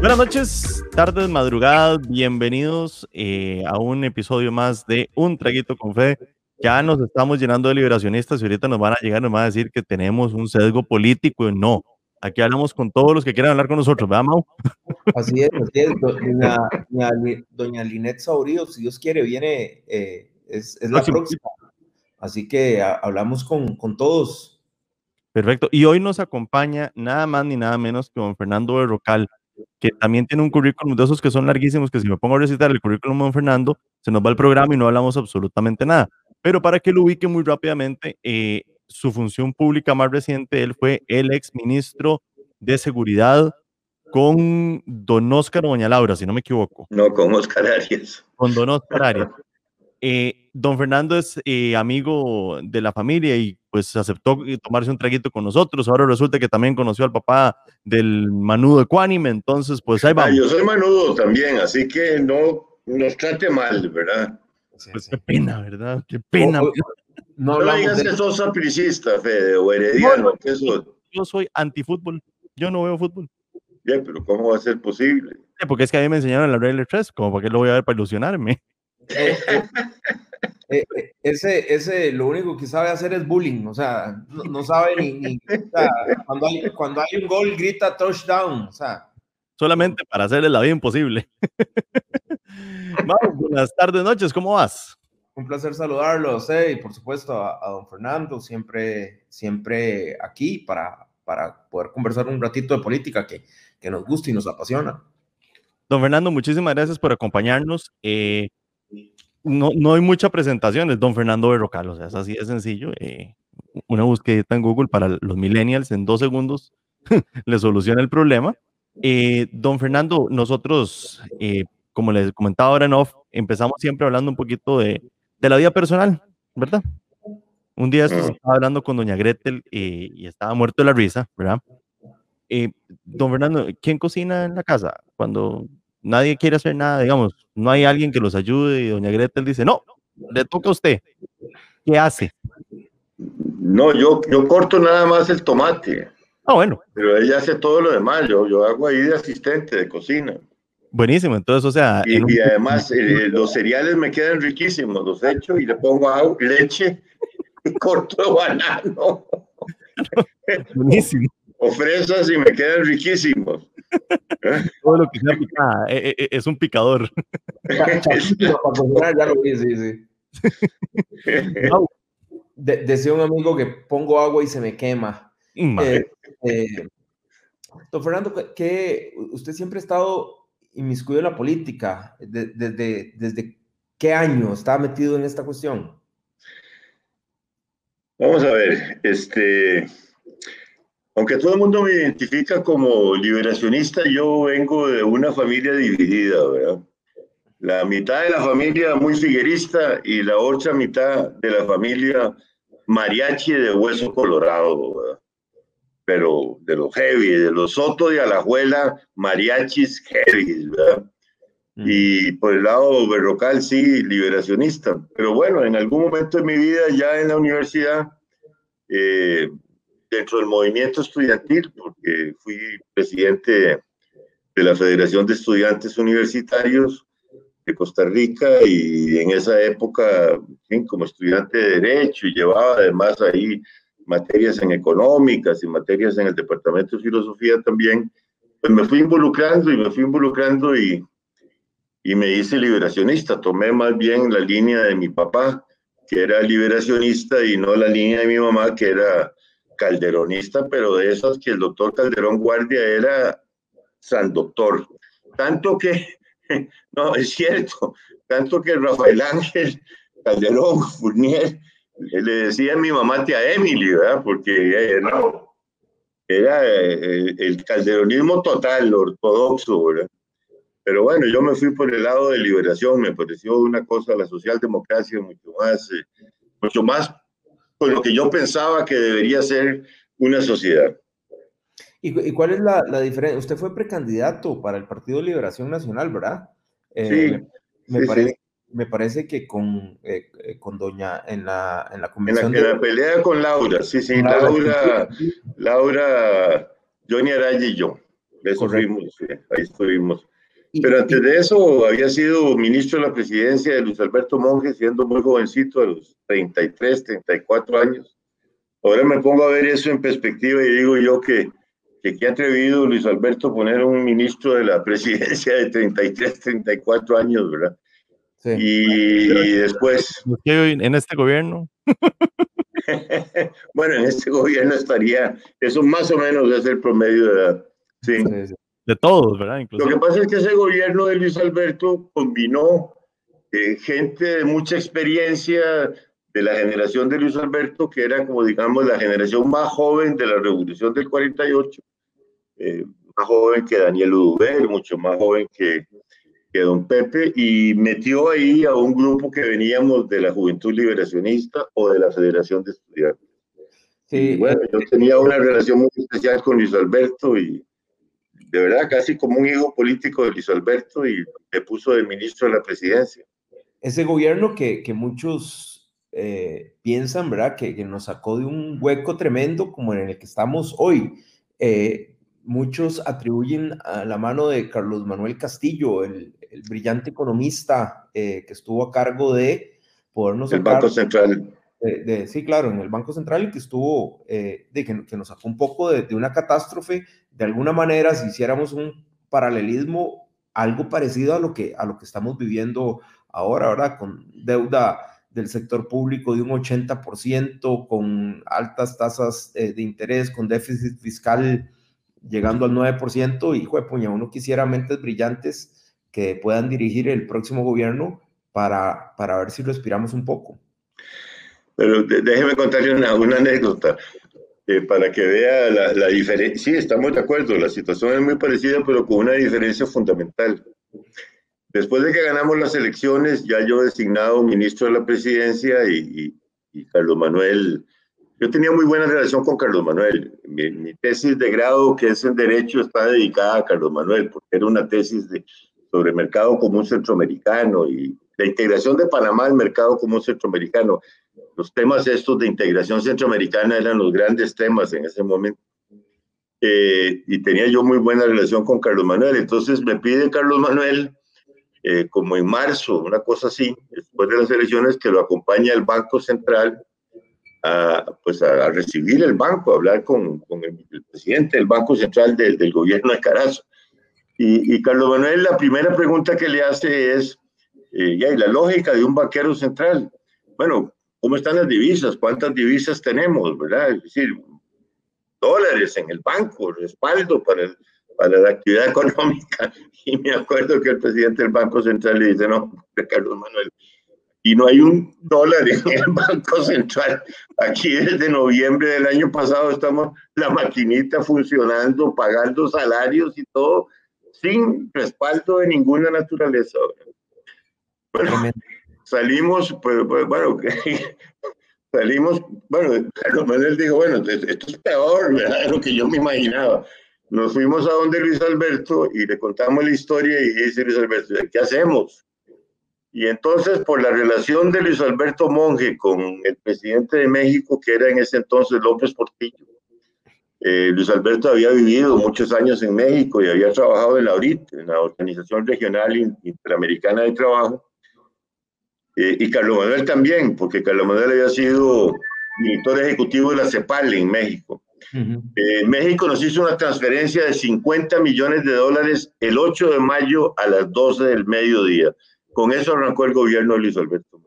Buenas noches, tardes, madrugadas, bienvenidos eh, a un episodio más de Un Traguito con Fe. Ya nos estamos llenando de liberacionistas y ahorita nos van a llegar, nos van a decir que tenemos un sesgo político. No, aquí hablamos con todos los que quieran hablar con nosotros, ¿verdad, Mau? Así es, así es. Doña, doña, doña Linet Saurío, si Dios quiere, viene, eh, es, es, la próxima. Así que a, hablamos con, con todos. Perfecto. Y hoy nos acompaña nada más ni nada menos que don Fernando Berrocal que también tiene un currículum de esos que son larguísimos, que si me pongo a recitar el currículum de Fernando, se nos va el programa y no hablamos absolutamente nada. Pero para que lo ubique muy rápidamente, eh, su función pública más reciente, él fue el ex ministro de Seguridad con don Oscar Doña Laura, si no me equivoco. No, con Oscar Arias. Con don Oscar Arias. Eh, don Fernando es eh, amigo de la familia y pues aceptó tomarse un traguito con nosotros. Ahora resulta que también conoció al papá del manudo ecuánime, entonces pues ahí vamos. Ah, yo soy manudo también, así que no nos trate mal, ¿verdad? Pues qué pena, ¿verdad? Qué pena. No, no digas de... que sos sapricista, Fede, o herediano, ¿qué sos? Yo soy antifútbol, yo no veo fútbol. Bien, pero ¿cómo va a ser posible? Porque es que a mí me enseñaron la regla 3, como para qué lo voy a ver para ilusionarme. Eh, eh, ese, ese lo único que sabe hacer es bullying, o sea, no, sabe ni, cuando, hay, cuando hay un gol grita touchdown, o sea. Solamente para hacerle la vida imposible. Buenas tardes, noches, ¿cómo vas? Un placer saludarlos, eh, y por supuesto a, a, don Fernando, siempre, siempre aquí para, para poder conversar un ratito de política que, que nos gusta y nos apasiona. Don Fernando, muchísimas gracias por acompañarnos. Eh, no, no hay mucha presentación, es don Fernando Berrocal, o sea, es así de sencillo. Eh, una búsqueda en Google para los millennials en dos segundos le soluciona el problema. Eh, don Fernando, nosotros, eh, como les comentaba ahora en off, empezamos siempre hablando un poquito de, de la vida personal, ¿verdad? Un día estaba hablando con doña Gretel y estaba muerto de la risa, ¿verdad? don Fernando, ¿quién cocina en la casa? Cuando nadie quiere hacer nada, digamos, no hay alguien que los ayude y doña Gretel dice, no, le toca a usted. ¿Qué hace? No, yo, yo corto nada más el tomate. Ah, bueno. Pero ella hace todo lo demás, yo, yo hago ahí de asistente de cocina. Buenísimo, entonces, o sea... Y, y además eh, los cereales me quedan riquísimos, los echo y le pongo agua, leche y corto banano. Buenísimo. O fresas y me quedan riquísimos. Todo lo que sea picada, eh, eh, es un picador. ya lo vi, sí, sí. De, decía un amigo que pongo agua y se me quema. Eh, eh, don Fernando, que usted siempre ha estado inmiscuido en la política. Desde, de, desde qué año está metido en esta cuestión? Vamos a ver, este, aunque todo el mundo me identifica como liberacionista, yo vengo de una familia dividida, ¿verdad? La mitad de la familia muy figuerista y la otra mitad de la familia mariachi de hueso colorado, ¿verdad? Pero de los heavy, de los Soto de Alajuela, mariachis heavy, ¿verdad? Y por el lado berrocal, sí, liberacionista. Pero bueno, en algún momento de mi vida, ya en la universidad, eh, dentro del movimiento estudiantil, porque fui presidente de la Federación de Estudiantes Universitarios de Costa Rica y en esa época, como estudiante de Derecho y llevaba además ahí materias en económicas y materias en el Departamento de Filosofía también, pues me fui involucrando y me fui involucrando y, y me hice liberacionista. Tomé más bien la línea de mi papá, que era liberacionista, y no la línea de mi mamá, que era calderonista, pero de esas que el doctor Calderón Guardia era san doctor. Tanto que, no, es cierto, tanto que Rafael Ángel Calderón Fournier le decía a mi mamá tía Emily, ¿verdad? Porque eh, no, era eh, el, calderonismo total, ortodoxo, ¿verdad? Pero bueno, yo me fui por el lado de liberación, me pareció una cosa, la socialdemocracia mucho más, eh, mucho más con lo que yo pensaba que debería ser una sociedad. ¿Y, cuál es la, la, diferencia? Usted fue precandidato para el Partido Liberación Nacional, ¿verdad? Eh, sí. Me, parece, me parece que con, eh, eh, con Doña, en la, en la convención. En la, pelea con Laura, sí, sí, Laura, Laura, Johnny Araya y yo. Eso fuimos, ahí estuvimos. Pero antes de eso había sido ministro de la presidencia de Luis Alberto Monge, siendo muy jovencito, a los 33, 34 años. Ahora me pongo a ver eso en perspectiva y digo yo que que qué atrevido Luis Alberto poner un ministro de la presidencia de 33, 34 años, ¿verdad? Sí. Y, después... En este gobierno. bueno, en este gobierno estaría, eso más o menos es el promedio de edad. Sí. De todos, ¿verdad? Lo que pasa es que ese gobierno de Luis Alberto combinó eh, gente de mucha experiencia de la generación de Luis Alberto, que era como digamos la generación más joven de la revolución del 48, eh, más joven que Daniel Udubel, mucho más joven que, que don Pepe, y metió ahí a un grupo que veníamos de la Juventud Liberacionista o de la Federación de Estudiantes. Sí, bueno, yo tenía una relación muy especial con Luis Alberto y de verdad casi como un hijo político de Luis Alberto y me puso de ministro de la presidencia. Ese gobierno que, que muchos eh, piensan, ¿verdad? Que, que, nos sacó de un hueco tremendo como en el que estamos hoy. Eh, muchos atribuyen a la mano de Carlos Manuel Castillo, el, brillante economista eh, que estuvo a cargo de podernos... El Banco Central. De, sí, claro, en el Banco Central que estuvo, eh, de que, nos sacó un poco de, una catástrofe. De alguna manera, si hiciéramos un paralelismo, algo parecido a lo que, a lo que estamos viviendo ahora, ¿verdad? Con deuda del sector público de un 80%, con altas tasas eh, de interés, con déficit fiscal llegando al 9% y, hijo puña, uno quisiera mentes brillantes que puedan dirigir el próximo gobierno para, para ver si respiramos un poco. Pero déjeme contarle una, una anécdota eh, para que vea la, la diferencia. Sí, estamos de acuerdo, la situación es muy parecida, pero con una diferencia fundamental. Después de que ganamos las elecciones, ya yo designado ministro de la presidencia y, y, y Carlos Manuel yo tenía muy buena relación con Carlos Manuel. Mi, tesis de grado, que es en Derecho, está dedicada a Carlos Manuel, porque era una tesis de, sobre mercado común centroamericano y la integración de Panamá al mercado común centroamericano. Los temas estos de integración centroamericana eran los grandes temas en ese momento. Eh, y tenía yo muy buena relación con Carlos Manuel. Entonces me pide Carlos Manuel, eh, como en marzo, una cosa así, después de las elecciones, que lo acompañe al Banco Central a, pues a, recibir el banco, a hablar con, el, presidente del Banco Central del gobierno de Carazo. Y, Carlos Manuel, la primera pregunta que le hace es, eh, ya, ¿y la lógica de un banquero central? Bueno, ¿cómo están las divisas? ¿Cuántas divisas tenemos? ¿Verdad? Es decir, dólares en el banco, respaldo para, la actividad económica. Y me acuerdo que el presidente del Banco Central le dice, no, Carlos Manuel, y no hay un dólar en el Banco Central. Aquí desde noviembre del año pasado estamos la maquinita funcionando, pagando salarios y todo, sin respaldo de ninguna naturaleza. Bueno, salimos, pues, pues bueno, salimos, bueno, Carlos Manuel dijo, bueno, esto es peor, ¿verdad? Lo que yo me imaginaba. Nos fuimos a donde Luis Alberto y le contamos la historia y dice Luis Alberto, ¿qué hacemos? Y entonces, por la relación de Luis Alberto Monge con el presidente de México, que era en ese entonces López Portillo, eh, Luis Alberto había vivido muchos años en México y había trabajado en la ORIT, en la Organización Regional Interamericana de Trabajo, eh, y Carlos Manuel también, porque Carlos Manuel había sido director ejecutivo de la CEPAL en México. Eh, México nos hizo una transferencia de 50 millones de dólares el 8 de mayo a las 12 del mediodía. Con eso arrancó el gobierno de Luis Alberto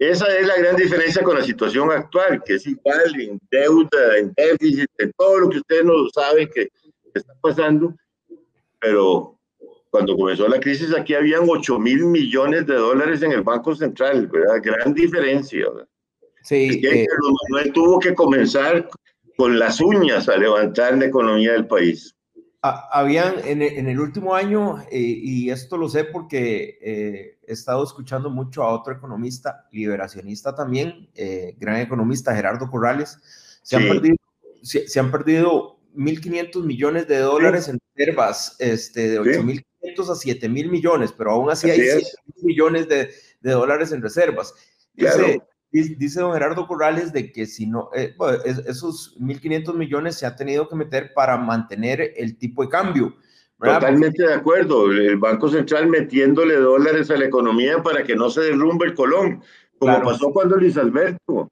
Esa es la gran diferencia con la situación actual, que es igual en deuda, en déficit, en todo lo que ustedes no saben que, está pasando. Pero cuando comenzó la crisis aquí habían 8 mil millones de dólares en el Banco Central, ¿verdad? Gran diferencia. Sí. Es que eh, tuvo que comenzar con las uñas a levantar la economía del país habían en, el último año, eh, y esto lo sé porque eh, he estado escuchando mucho a otro economista, liberacionista también, eh, gran economista, Gerardo Corrales, se, han perdido, se, han perdido 1.500 millones de dólares en reservas, este, de 8.500 a 7 mil millones, pero aún así, hay 7 millones de, de, dólares en reservas. Dice, dice don Gerardo Corrales de que si no, eh, esos 1.500 millones se ha tenido que meter para mantener el tipo de cambio. Totalmente de acuerdo. El Banco Central metiéndole dólares a la economía para que no se derrumbe el colón, como pasó cuando Luis Alberto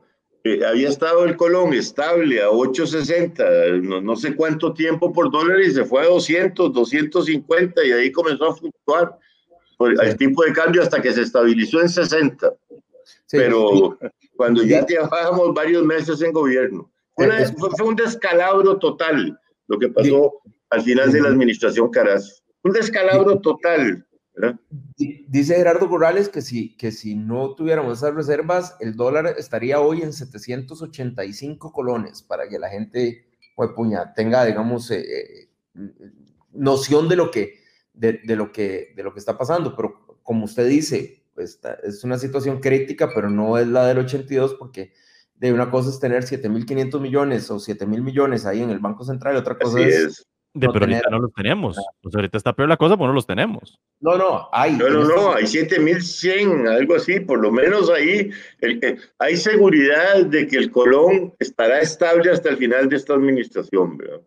eh, había estado el colón estable a 8.60, no, no, sé cuánto tiempo por dólar y se fue a 200, 250 y ahí comenzó a fluctuar. El tipo de cambio hasta que se estabilizó en 60. Pero cuando ya llevábamos varios meses en gobierno, fue, un descalabro total lo que pasó al final de la administración Caras. Un descalabro total. Dice Gerardo Corrales que si, que si no tuviéramos esas reservas, el dólar estaría hoy en 785 colones para que la gente pues, puña, tenga, digamos, eh, eh, noción de lo, que, de, de, lo que, de lo que está pasando. Pero como usted dice, pues, es una situación crítica, pero no es la del 82 porque de una cosa es tener 7.500 millones o 7.000 millones ahí en el Banco Central y otra cosa es de, pero ahorita no los tenemos. Pues ahorita está peor la cosa, pero no los tenemos. No, no, hay. No, no, no, hay 7100, algo así, por lo menos ahí el, hay seguridad de que el Colón estará estable hasta el final de esta administración, ¿verdad?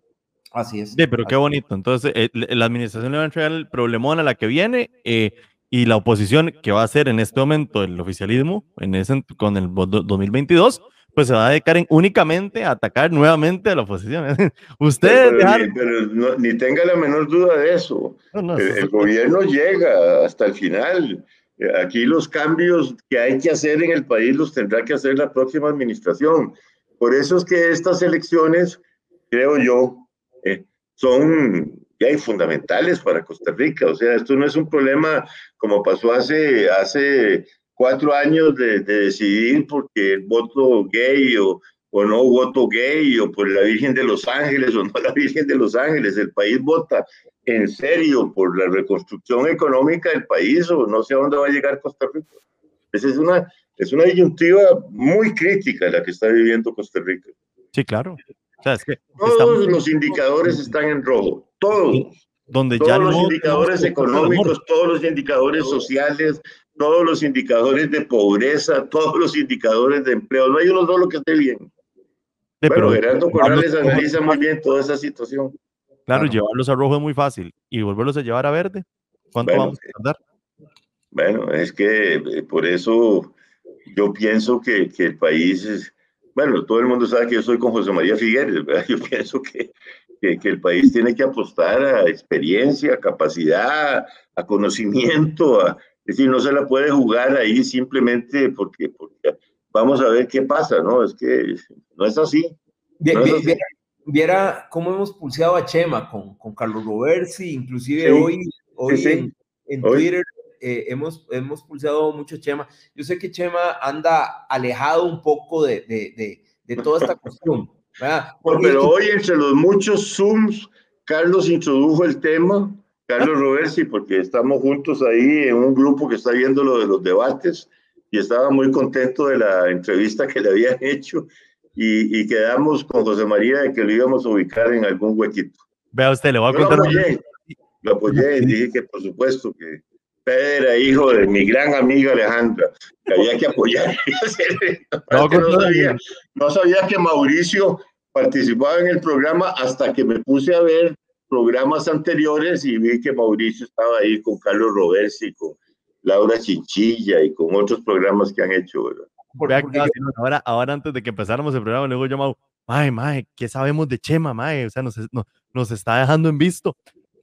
Así es. Sí, pero qué bonito. Entonces, eh, la administración le va a entregar el problemón a la que viene eh, y la oposición que va a hacer en este momento el oficialismo en ese, con el 2022 pues se va a dedicar únicamente a atacar nuevamente a la oposición. Ustedes pero, ni, tenga la menor duda de eso. el, gobierno llega hasta el final. Aquí los cambios que hay que hacer en el país los tendrá que hacer la próxima administración. Por eso es que estas elecciones, creo yo, eh, son ya fundamentales para Costa Rica. O sea, esto no es un problema como pasó hace, hace cuatro años de, decidir porque el voto gay o, o, no voto gay o por la Virgen de los Ángeles o no la Virgen de los Ángeles. El país vota en serio por la reconstrucción económica del país o no sé a dónde va a llegar Costa Rica. Esa es una, es una disyuntiva muy crítica la que está viviendo Costa Rica. Sí, claro. todos los indicadores están en rojo, todos. Donde todos ya los indicadores económicos, todos los indicadores sociales, todos los indicadores de pobreza, todos los indicadores de empleo. No hay uno solo que esté bien. pero bueno, Gerardo Corrales analiza muy bien toda esa situación. Claro, llevarlos a rojo es muy fácil. ¿Y volverlos a llevar a verde? ¿Cuánto vamos a tardar? Bueno, es que eh, por eso yo pienso que, que, el país es, bueno, todo el mundo sabe que yo soy con José María Figueres, ¿verdad? Yo pienso que, que, que, el país tiene que apostar a experiencia, a capacidad, a conocimiento, a, es decir, no se la puede jugar ahí simplemente porque, porque vamos a ver qué pasa, ¿no? Es que no es así. Viera, cómo hemos pulseado a Chema con, con Carlos Roversi, inclusive hoy, hoy en, en Twitter eh, hemos, hemos pulseado mucho Chema. Yo sé que Chema anda alejado un poco de, de, de, toda esta cuestión. pero hoy entre los muchos Zooms, Carlos introdujo el tema Carlos Roversi, porque estamos juntos ahí en un grupo que está viendo lo de los debates y estaba muy contento de la entrevista que le habían hecho y, quedamos con José María de que lo íbamos a ubicar en algún huequito. Vea usted, le voy a contar. Lo apoyé, lo apoyé y dije que por supuesto que Pedro era hijo de mi gran amiga Alejandra, que había que apoyar. no, no, sabía, no sabía que Mauricio participaba en el programa hasta que me puse a ver programas anteriores y vi que Mauricio estaba ahí con Carlos Roversi, con Laura Chinchilla y con otros programas que han hecho, ¿verdad? ahora, ahora antes de que empezáramos el programa, luego yo, ay, mae, ¿qué sabemos de Chema, mae? O sea, nos, nos, está dejando en visto.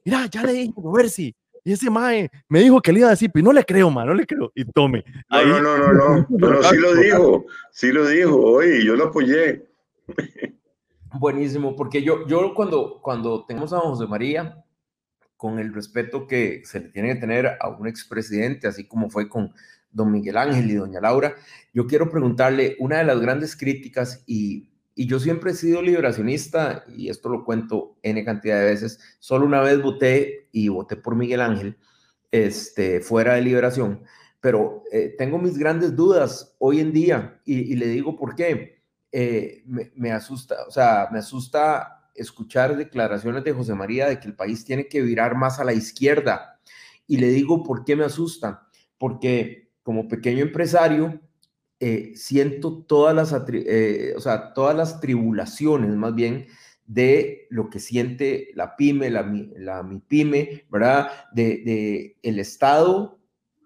Mira, ya le dije Roversi, y ese mae me dijo que le iba a decir, pero no le creo, mae, no le creo. Y tome. No, no, no, no, no, pero sí lo dijo, sí lo dijo, oye, yo lo apoyé. Buenísimo, porque yo, yo cuando, cuando tengamos a José María, con el respeto que se le tiene que tener a un expresidente, así como fue con don Miguel Ángel y doña Laura, yo quiero preguntarle una de las grandes críticas y, y yo siempre he sido liberacionista y esto lo cuento n cantidad de veces, solo una vez voté y voté por Miguel Ángel, este, fuera de liberación, pero eh, tengo mis grandes dudas hoy en día y, y le digo por qué eh, me, asusta, o sea, me asusta escuchar declaraciones de José María de que el país tiene que virar más a la izquierda. Y le digo por qué me asusta, porque como pequeño empresario eh, siento todas las, eh, o sea, todas las tribulaciones más bien de lo que siente la pyme, la, mi pyme, ¿verdad? De el Estado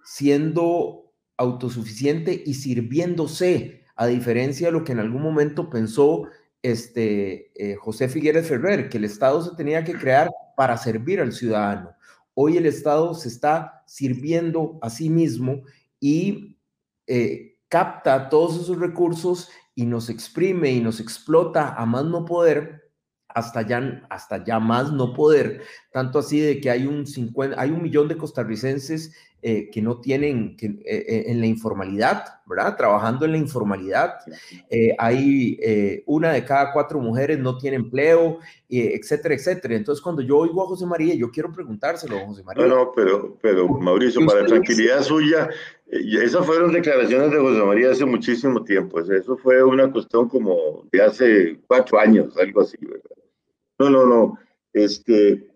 siendo autosuficiente y sirviéndose, a diferencia de lo que en algún momento pensó este, eh, José Figueres Ferrer, que el Estado se tenía que crear para servir al ciudadano. Hoy el Estado se está sirviendo a sí mismo y eh, capta todos esos recursos y nos exprime y nos explota a más no poder hasta ya, hasta ya más no poder, tanto así de que hay un, 50, hay un millón de costarricenses eh, que no tienen que, eh, eh, en la informalidad, ¿verdad? Trabajando en la informalidad. hay una de cada cuatro mujeres no tiene empleo, etcétera, etcétera. Entonces, cuando yo oigo a José María, yo quiero preguntárselo a José María. No, no, pero, pero Mauricio, para tranquilidad suya, esas fueron declaraciones de José María hace muchísimo tiempo. Eso fue una cuestión como de hace cuatro años, algo así, ¿verdad? No, no, no. Este,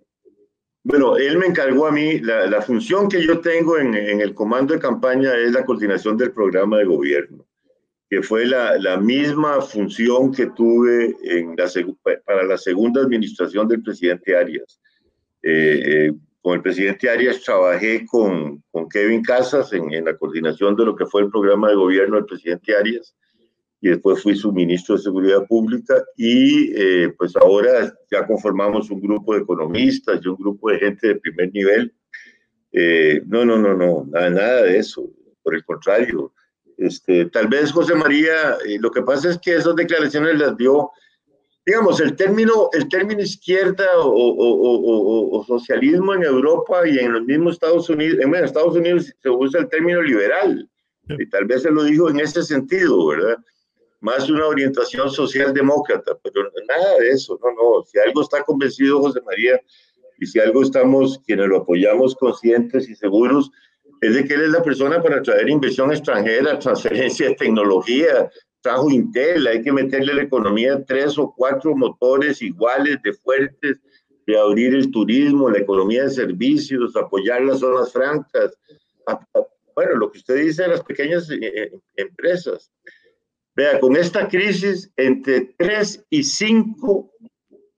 bueno, él me encargó a mí, la, función que yo tengo en, el comando de campaña es la coordinación del programa de gobierno, que fue la, misma función que tuve en la, para la segunda administración del presidente Arias. Eh, eh, con el presidente Arias trabajé con, con Kevin Casas en, en, la coordinación de lo que fue el programa de gobierno del presidente Arias y después fui su ministro de Seguridad Pública y eh, pues ahora ya conformamos un grupo de economistas y un grupo de gente de primer nivel. Eh, no, no, no, no, nada, nada de eso, por el contrario. Este, tal vez José María, eh, lo que pasa es que esas declaraciones las dio, digamos, el término, el término izquierda o, o, o, socialismo en Europa y en los mismos Estados Unidos, en Estados Unidos se usa el término liberal, y tal vez se lo dijo en ese sentido, ¿verdad? Más una orientación socialdemócrata, pero nada de eso, no, no, si algo está convencido José María y si algo estamos quienes lo apoyamos conscientes y seguros, es de que él es la persona para traer inversión extranjera, transferencia de tecnología, trajo Intel, hay que meterle a la economía tres o cuatro motores iguales de fuertes, de abrir el turismo, la economía de servicios, apoyar las zonas francas, bueno, lo que usted dice de las pequeñas eh, eh, empresas. Vea, con esta crisis, entre tres y cinco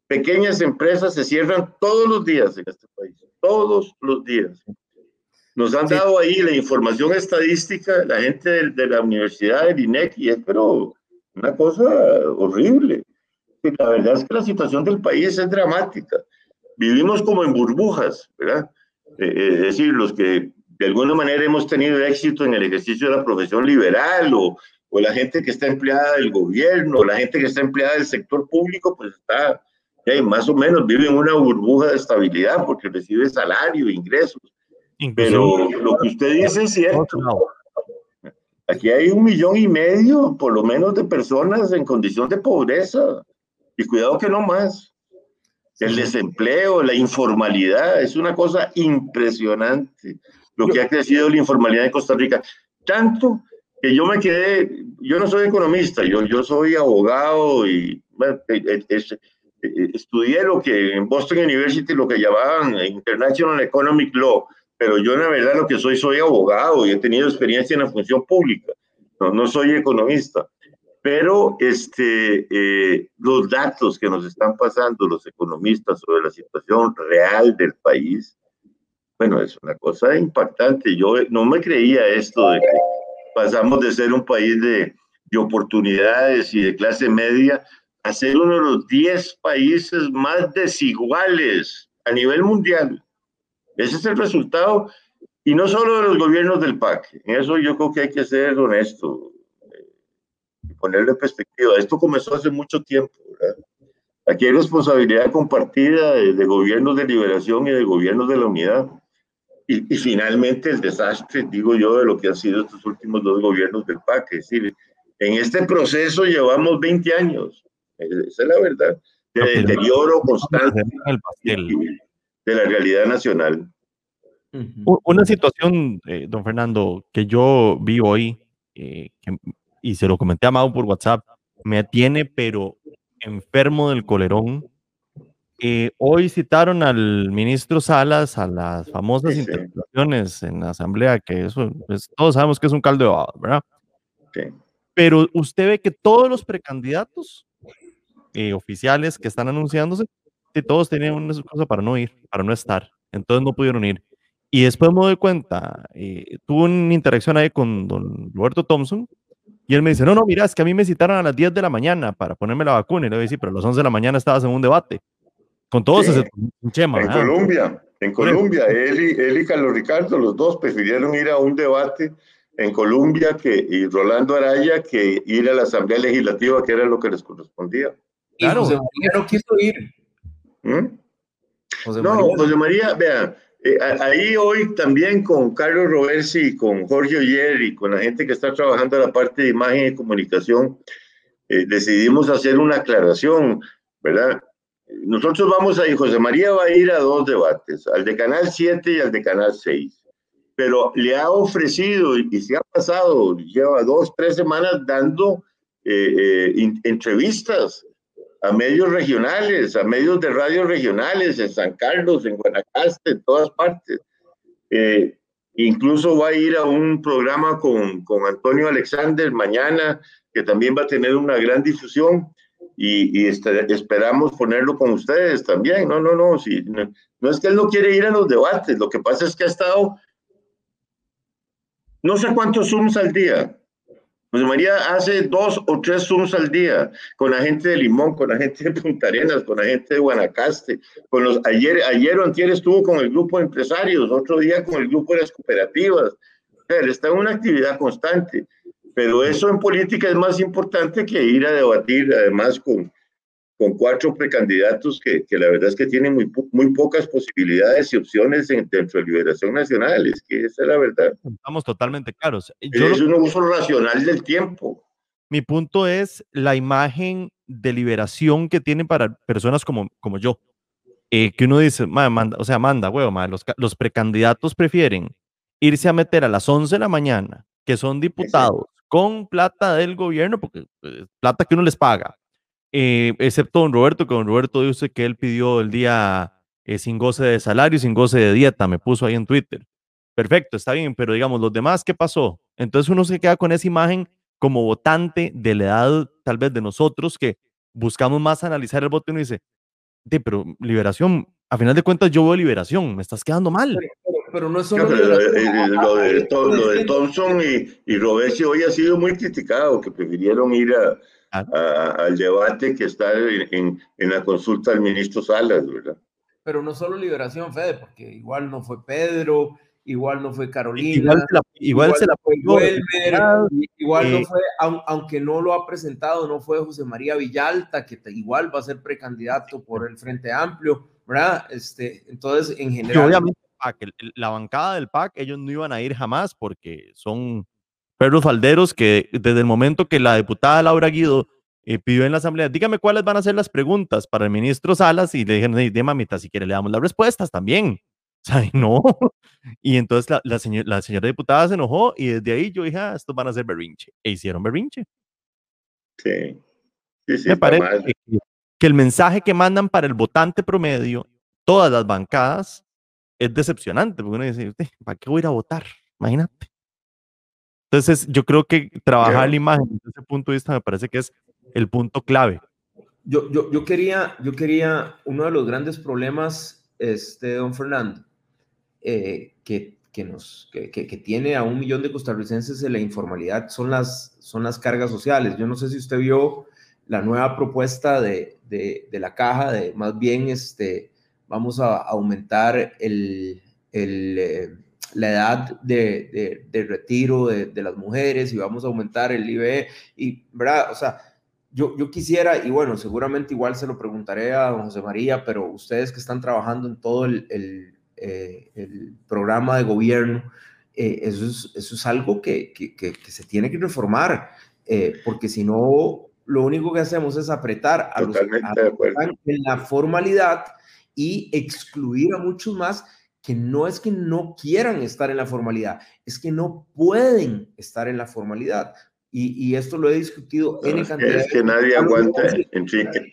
pequeñas empresas se cierran todos los días en este país, todos los días. Nos han dado ahí la información estadística, la gente de, la universidad, del INEC, y es pero una cosa horrible. La verdad es que la situación del país es dramática. Vivimos como en burbujas, ¿verdad? Eh, eh, es decir, los que de alguna manera hemos tenido éxito en el ejercicio de la profesión liberal o o la gente que está empleada del gobierno, o la gente que está empleada del sector público, pues está, más o menos vive en una burbuja de estabilidad porque recibe salario, ingresos. Pero lo que usted dice es cierto. Aquí hay un millón y medio, por lo menos, de personas en condición de pobreza. Y cuidado que no más. El desempleo, la informalidad, es una cosa impresionante lo que ha crecido la informalidad en Costa Rica. Tanto que yo me quedé, yo no soy economista, yo, yo soy abogado y eh, eh, eh, estudié lo que en Boston University lo que llamaban International Economic Law, pero yo en verdad lo que soy soy abogado y he tenido experiencia en la función pública, no, no soy economista. Pero este, los datos que nos están pasando los economistas sobre la situación real del país, bueno, es una cosa impactante. Yo no me creía esto de que pasamos de ser un país de, de oportunidades y de clase media a ser uno de los 10 países más desiguales a nivel mundial. Ese es el resultado, y no solo de los gobiernos del PAC. En eso yo creo que hay que ser honesto y ponerle perspectiva. Esto comenzó hace mucho tiempo. Aquí hay responsabilidad compartida de, de gobiernos de liberación y de gobiernos de la unidad. Y, finalmente el desastre, digo yo, de lo que han sido estos últimos dos gobiernos del PAC. Es decir, en este proceso llevamos 20 años, esa es la verdad, de deterioro constante de la realidad nacional. Una situación, eh, don Fernando, que yo vi hoy, eh, y se lo comenté a Mau por WhatsApp, me tiene pero enfermo del colerón eh, hoy citaron al ministro Salas a las famosas interpelaciones en la asamblea, que eso, pues, todos sabemos que es un caldo de babas, ¿verdad? Pero usted ve que todos los precandidatos eh, oficiales que están anunciándose, todos tenían una cosa para no ir, para no estar, entonces no pudieron ir. Y después me doy cuenta, eh, tuve una interacción ahí con don Roberto Thompson, y él me dice, no, no, mira, es que a mí me citaron a las 10 de la mañana para ponerme la vacuna. Y le voy a decir, pero a las 11 de la mañana estabas en un debate. Con todos sí, Chema. En Colombia, en Colombia, él y, él y Carlos Ricardo, los dos prefirieron ir a un debate en Colombia que, y Rolando Araya que ir a la Asamblea Legislativa, que era lo que les correspondía. Claro, José María no quiso ir. ¿Mm? no, José María, vea, eh, ahí hoy también con Carlos Roversi, con Jorge Oyer y con la gente que está trabajando en la parte de imagen y comunicación, eh, decidimos hacer una aclaración, ¿verdad? Nosotros vamos a ir, José María va a ir a dos debates, al de Canal 7 y al de Canal 6, pero le ha ofrecido y se ha pasado, lleva dos, tres semanas dando eh, entrevistas a medios regionales, a medios de radio regionales, en San Carlos, en Guanacaste, en todas partes. Eh, incluso va a ir a un programa con, con, Antonio Alexander mañana, que también va a tener una gran difusión y, y este, esperamos ponerlo con ustedes también. No, no, no, sí, no, no es que él no quiere ir a los debates, lo que pasa es que ha estado no sé cuántos Zooms al día, José María hace dos o tres Zooms al día con la gente de Limón, con la gente de Punta Arenas, con la gente de Guanacaste. Con los, ayer, ayer o antier estuvo con el grupo de empresarios, otro día con el grupo de las cooperativas. Él está en una actividad constante. Pero eso en política es más importante que ir a debatir, además, con, con cuatro precandidatos que, que, la verdad es que tienen muy, muy pocas posibilidades y opciones dentro de Liberación Nacional, es que esa es la verdad. Estamos totalmente claros. Yo es un uso racional del tiempo. Mi punto es la imagen de liberación que tienen para personas como, como yo. Eh, que uno dice, manda, o sea, manda, huevo, los, los precandidatos prefieren irse a meter a las 11 de la mañana, que son diputados, con plata del gobierno, porque pues, plata que uno les paga, eh, excepto don Roberto, que don Roberto dice que él pidió el día eh, sin goce de salario, sin goce de dieta, me puso ahí en Twitter. Perfecto, está bien, pero digamos, los demás, ¿qué pasó? Entonces uno se queda con esa imagen como votante de la edad tal vez de nosotros que buscamos más analizar el voto y uno dice, pero liberación, a final de cuentas yo veo liberación, me estás quedando mal. No es solo lo, de, lo de Thompson y, y hoy ha sido muy criticado, que prefirieron ir a, al debate que está en, en, la consulta del ministro Salas, ¿verdad? Pero no solo Liberación, Fede, porque igual no fue Pedro, igual no fue Carolina, igual se la, fue igual no fue, aunque no lo ha presentado, no fue José María Villalta, que igual va a ser precandidato por el Frente Amplio, ¿verdad? Este, entonces, en general... obviamente, la bancada del PAC, ellos no iban a ir jamás porque son perros falderos que desde el momento que la diputada Laura Guido eh, pidió en la asamblea, dígame cuáles van a ser las preguntas para el ministro Salas y le dijeron, de mamita, si quiere le damos las respuestas también. O sea, no. Y entonces la, la, la señora diputada se enojó y desde ahí yo dije, ah, estos van a ser berrinche. E hicieron berrinche. Sí. sí, sí Me parece que, que el mensaje que mandan para el votante promedio, todas las bancadas, es decepcionante, porque uno dice, ¿para qué voy a ir a votar? Imagínate. Entonces, yo creo que trabajar la imagen desde ese punto de vista me parece que es el punto clave. Yo, yo, yo, quería, yo quería, uno de los grandes problemas, este, don Fernando, eh, que, que, nos, que, que, tiene a un millón de costarricenses en la informalidad son las, son las cargas sociales. Yo no sé si usted vio la nueva propuesta de, de, de la caja, de más bien este, vamos a aumentar el, el eh, la edad de, de, retiro de, de, las mujeres y vamos a aumentar el IBE y, ¿verdad? O sea, yo, yo quisiera, y bueno, seguramente igual se lo preguntaré a don José María, pero ustedes que están trabajando en todo el, el, eh, el programa de gobierno, eh, eso, es, eso es algo que, que, que, se tiene que reformar, eh, porque si no, lo único que hacemos es apretar a a los que están en la formalidad y excluir a muchos más que no es que no quieran estar en la formalidad, es que no pueden estar en la formalidad. Y, y esto lo he discutido en cantidad Es que nadie aguanta, Enrique.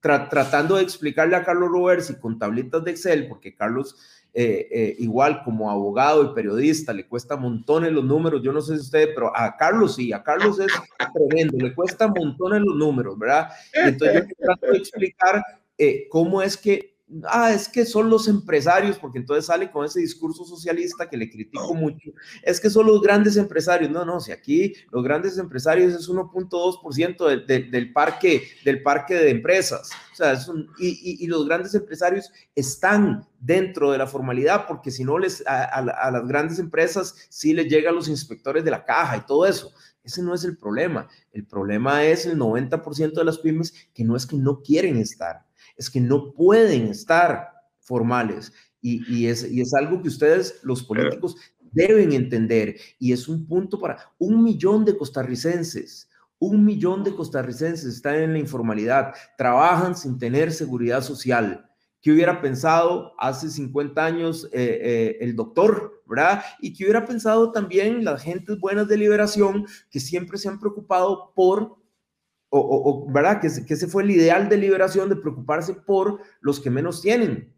tratando de explicarle a Carlos Roberts y con tablitas de Excel, porque Carlos eh, eh, igual como abogado y periodista, le cuesta montones los números, yo no sé si usted, pero a Carlos sí, a Carlos es tremendo, le cuesta montones los números, ¿verdad? entonces yo trato de explicar eh, cómo es que ah, es que son los empresarios, porque entonces sale con ese discurso socialista que le critico mucho, es que son los grandes empresarios. No, no, si aquí los grandes empresarios es 1.2% del, parque, del parque de empresas. O sea, y, los grandes empresarios están dentro de la formalidad, porque si no, les, a, a las grandes empresas sí les llegan los inspectores de la caja y todo eso. Ese no es el problema. El problema es el 90% de las pymes que no es que no quieren estar es que no pueden estar formales. Y, es, y es algo que ustedes, los políticos, deben entender. Y es un punto para un millón de costarricenses. Un millón de costarricenses están en la informalidad, trabajan sin tener seguridad social. ¿Qué hubiera pensado hace 50 años eh, eh, el doctor, verdad? Y que hubiera pensado también las gentes buenas de liberación que siempre se han preocupado por o, ¿verdad? Que, que, ese fue el ideal de liberación, de preocuparse por los que menos tienen.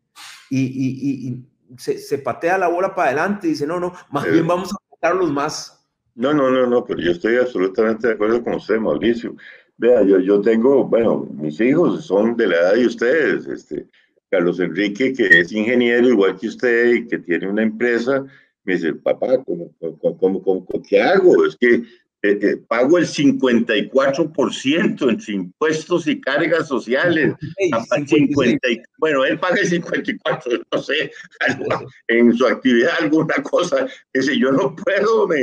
Y, se, patea la bola para adelante y dice, no, no, más bien vamos a los más. No, no, no, no, pero yo estoy absolutamente de acuerdo con usted, Mauricio. Vea, yo, yo tengo, bueno, mis hijos son de la edad de ustedes, este, Carlos Enrique, que es ingeniero igual que usted y que tiene una empresa, me dice, papá, ¿cómo, cómo, cómo, qué hago? Es que eh, eh, pago el 54% en impuestos y cargas sociales. bueno, él paga el 54, no sé, en su actividad alguna cosa. Dice, yo no puedo, me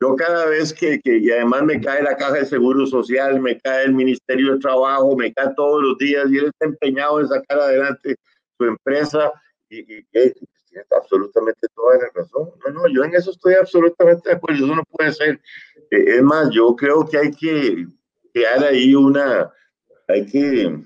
Yo cada vez que, que, y además me cae la caja de seguro social, me cae el Ministerio de Trabajo, me cae todos los días y él está empeñado en sacar adelante su empresa y, y, y tiene absolutamente toda la razón. No, no, yo en eso estoy absolutamente de acuerdo, eso no puede ser. Eh, es más, yo creo que hay que crear ahí una, hay que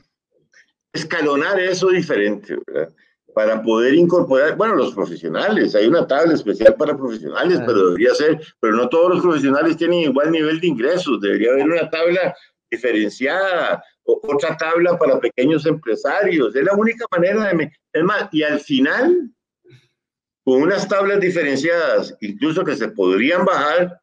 escalonar eso diferente, ¿verdad? Para poder incorporar, bueno, los profesionales, hay una tabla especial para profesionales, pero debería ser, pero no todos los profesionales tienen igual nivel de ingresos, debería haber una tabla diferenciada, otra tabla para pequeños empresarios, es la única manera de, es más, y al final, con unas tablas diferenciadas, incluso que se podrían bajar,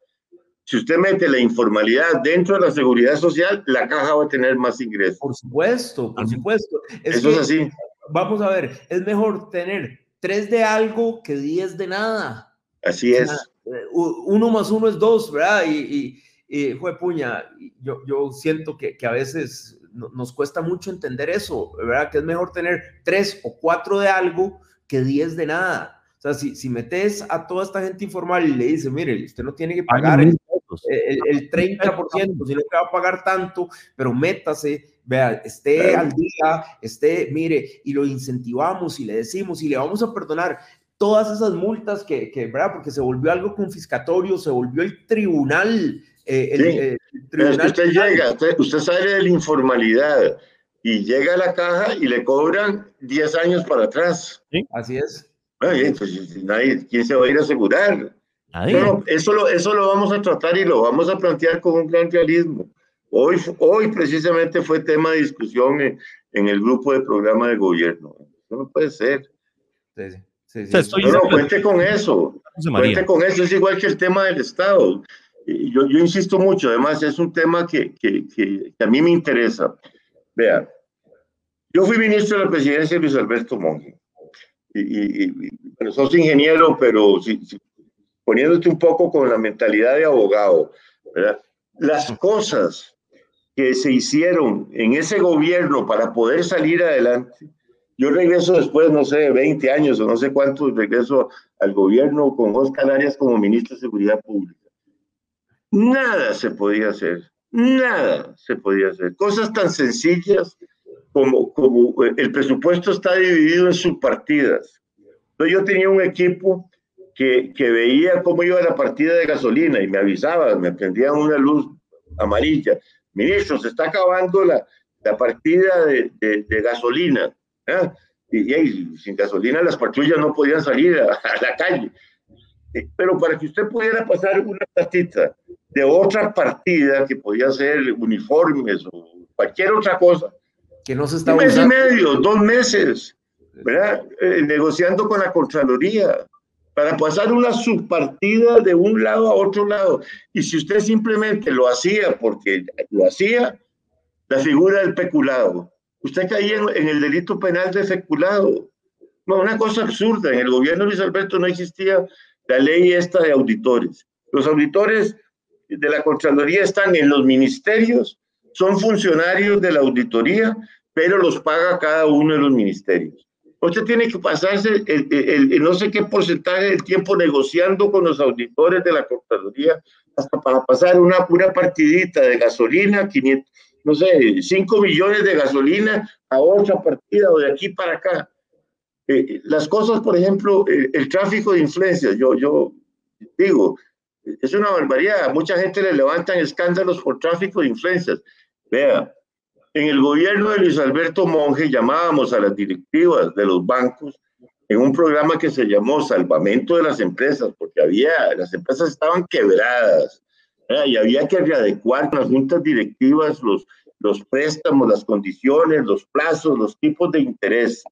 si usted mete la informalidad dentro de la seguridad social, la caja va a tener más ingresos. Por supuesto, por supuesto. Eso es así. Vamos a ver, es mejor tener tres de algo que diez de nada. Así es. uno más uno es dos, ¿verdad? Y, y, fue puña, yo, yo siento que, que a veces nos cuesta mucho entender eso, ¿verdad? Que es mejor tener tres o cuatro de algo que diez de nada. O sea, si, si metes a toda esta gente informal y le dices, mire, usted no tiene que pagar el, el, 30%, sino que va a pagar tanto, pero métase, vea, esté al día, esté, mire, y lo incentivamos y le decimos y le vamos a perdonar todas esas multas que, que ¿verdad? Porque se volvió algo confiscatorio, se volvió el tribunal. Eh, el, tribunal usted llega, usted, sale de la informalidad y llega a la caja y le cobran 10 años para atrás. ¿Sí? Así es. Pues, nadie, ¿quién se va a ir a asegurar? No, eso, lo, eso lo vamos a tratar y lo vamos a plantear con un gran realismo. Hoy, hoy precisamente fue tema de discusión en, en el grupo de programa de gobierno. Eso no puede ser. Sí, sí, no, cuente con eso. Cuente con eso. Es igual que el tema del Estado. Yo, yo insisto mucho, además es un tema que, que, que, a mí me interesa. Vean, yo fui ministro de la presidencia de Luis Alberto Monge y, bueno, sos ingeniero, pero si, poniéndote un poco con la mentalidad de abogado, ¿verdad? las cosas que se hicieron en ese gobierno para poder salir adelante, yo regreso después, no sé, 20 años o no sé cuántos, regreso al gobierno con Oscar Arias como ministro de Seguridad Pública. Nada se podía hacer, nada se podía hacer. Cosas tan sencillas como, como eh, el presupuesto está dividido en subpartidas. Entonces yo tenía un equipo que, que, veía cómo iba la partida de gasolina y me avisaba, me prendían una luz amarilla. Ministro, se está acabando la, la partida de, de, gasolina. ¿eh? Y, y, sin gasolina las patrullas no podían salir a, a, la calle. Eh, pero para que usted pudiera pasar una platita de otra partida que podía ser uniformes o cualquier otra cosa, que no se está Un mes y medio, dos meses, ¿verdad? Eh, negociando con la Contraloría para pasar una subpartida de un lado a otro lado. Y si usted simplemente lo hacía porque lo hacía, la figura del peculado. Usted caía en, el delito penal de peculado. No, una cosa absurda. En el gobierno de Luis Alberto no existía la ley esta de auditores. Los auditores de la Contraloría están en los ministerios, son funcionarios de la auditoría, pero los paga cada uno de los ministerios. Usted tiene que pasarse el, no sé qué porcentaje del tiempo negociando con los auditores de la Contraloría hasta para pasar una pura partidita de gasolina, 500, no sé, 5 millones de gasolina a otra partida o de aquí para acá. Eh, las cosas, por ejemplo, el, tráfico de influencias, yo, yo digo, es una barbaridad. Mucha gente le levantan escándalos por tráfico de influencias. Vea, en el gobierno de Luis Alberto Monge llamábamos a las directivas de los bancos en un programa que se llamó Salvamento de las Empresas, porque había, las empresas estaban quebradas y había que readecuar las juntas directivas los, los préstamos, las condiciones, los plazos, los tipos de interés.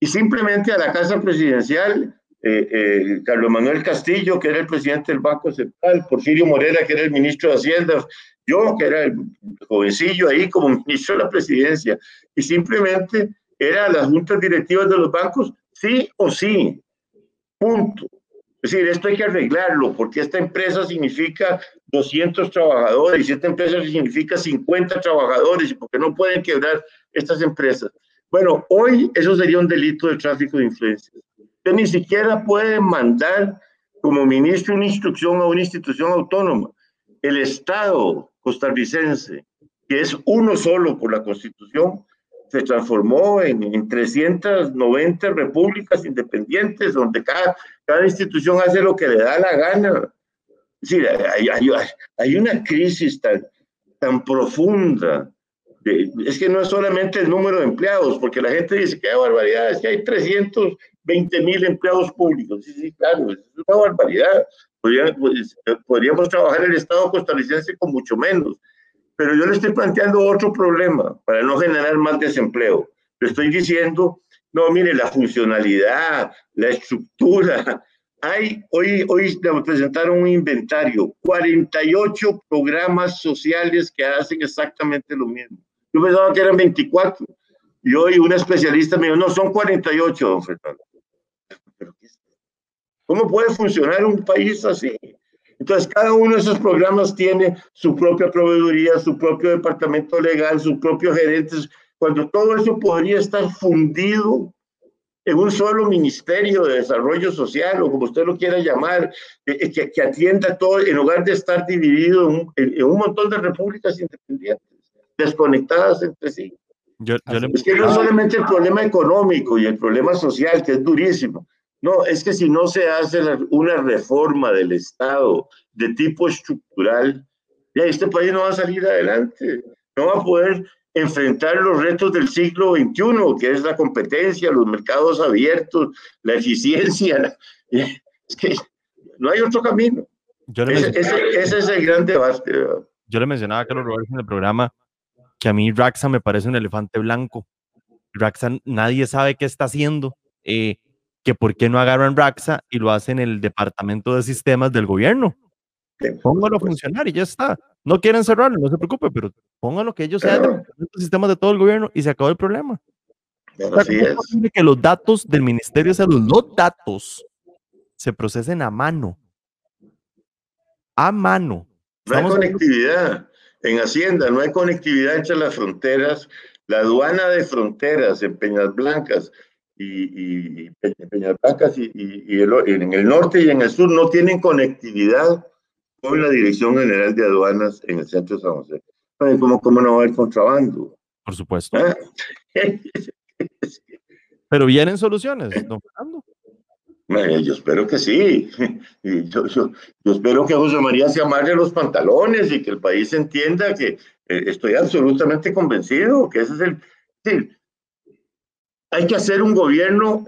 Y simplemente a la Casa Presidencial, eh, eh, Carlos Manuel Castillo, que era el presidente del Banco Central, Porfirio Morera, que era el ministro de Hacienda, yo, que era el jovencillo ahí como ministro de la presidencia, y simplemente era las juntas directivas de los bancos, sí o sí, punto. Es decir, esto hay que arreglarlo, porque esta empresa significa 200 trabajadores, y esta empresa significa 50 trabajadores, y porque no pueden quebrar estas empresas. Bueno, hoy eso sería un delito de tráfico de influencias. Usted ni siquiera puede mandar como ministro una instrucción a una institución autónoma. El Estado costarricense, que es uno solo por la Constitución, se transformó en, 390 repúblicas independientes, donde cada, cada institución hace lo que le da la gana. Es decir, hay, hay, hay una crisis tan, tan profunda es que no es solamente el número de empleados, porque la gente dice, qué barbaridad, es que hay 320 mil empleados públicos. Sí, sí, claro, es una barbaridad. Pues, podríamos trabajar el Estado costarricense con mucho menos. Pero yo le estoy planteando otro problema para no generar más desempleo. Le estoy diciendo, no, mire, la funcionalidad, la estructura. Hay, hoy, hoy presentaron un inventario, 48 programas sociales que hacen exactamente lo mismo. Yo pensaba que eran 24. Y hoy una especialista me dijo, no, son 48, don Fernando. ¿Cómo puede funcionar un país así? Entonces, cada uno de esos programas tiene su propia proveeduría, su propio departamento legal, sus propios gerentes, cuando todo eso podría estar fundido en un solo ministerio de desarrollo social o como usted lo quiera llamar, eh, eh, que, que atienda todo en lugar de estar dividido en en un montón de repúblicas independientes desconectadas entre sí. es que no es solamente el problema económico y el problema social, que es durísimo. No, es que si no se hace una reforma del Estado de tipo estructural, ya este país no va a salir adelante, no va a poder enfrentar los retos del siglo XXI, que es la competencia, los mercados abiertos, la eficiencia. Es que no hay otro camino. ese, ese, es el gran debate. Yo le mencionaba a Carlos Roberts en el programa que a mí Raxa me parece un elefante blanco. Raxa nadie sabe qué está haciendo, eh, que por qué no agarran Raxa y lo hacen en el departamento de sistemas del gobierno. Póngalo a funcionar y ya está. No quieren cerrarlo, no se preocupe, pero póngalo que ellos sean el sistemas de todo el gobierno y se acabó el problema. así es. Que los datos del Ministerio de Salud, los datos, se procesen a mano. A mano. No hay conectividad en Hacienda, no hay conectividad entre las fronteras. La aduana de fronteras en Peñas Blancas y, Peñas Blancas y, en el norte y en el sur no tienen conectividad con la Dirección General de Aduanas en el centro de San José. ¿Cómo, cómo no va a haber contrabando? Por supuesto. ¿Ah? Pero vienen soluciones, don Fernando. Yo espero que sí. Yo, yo, espero que José María se amarre los pantalones y que el país entienda que eh, estoy absolutamente convencido que ese es el... hay que hacer un gobierno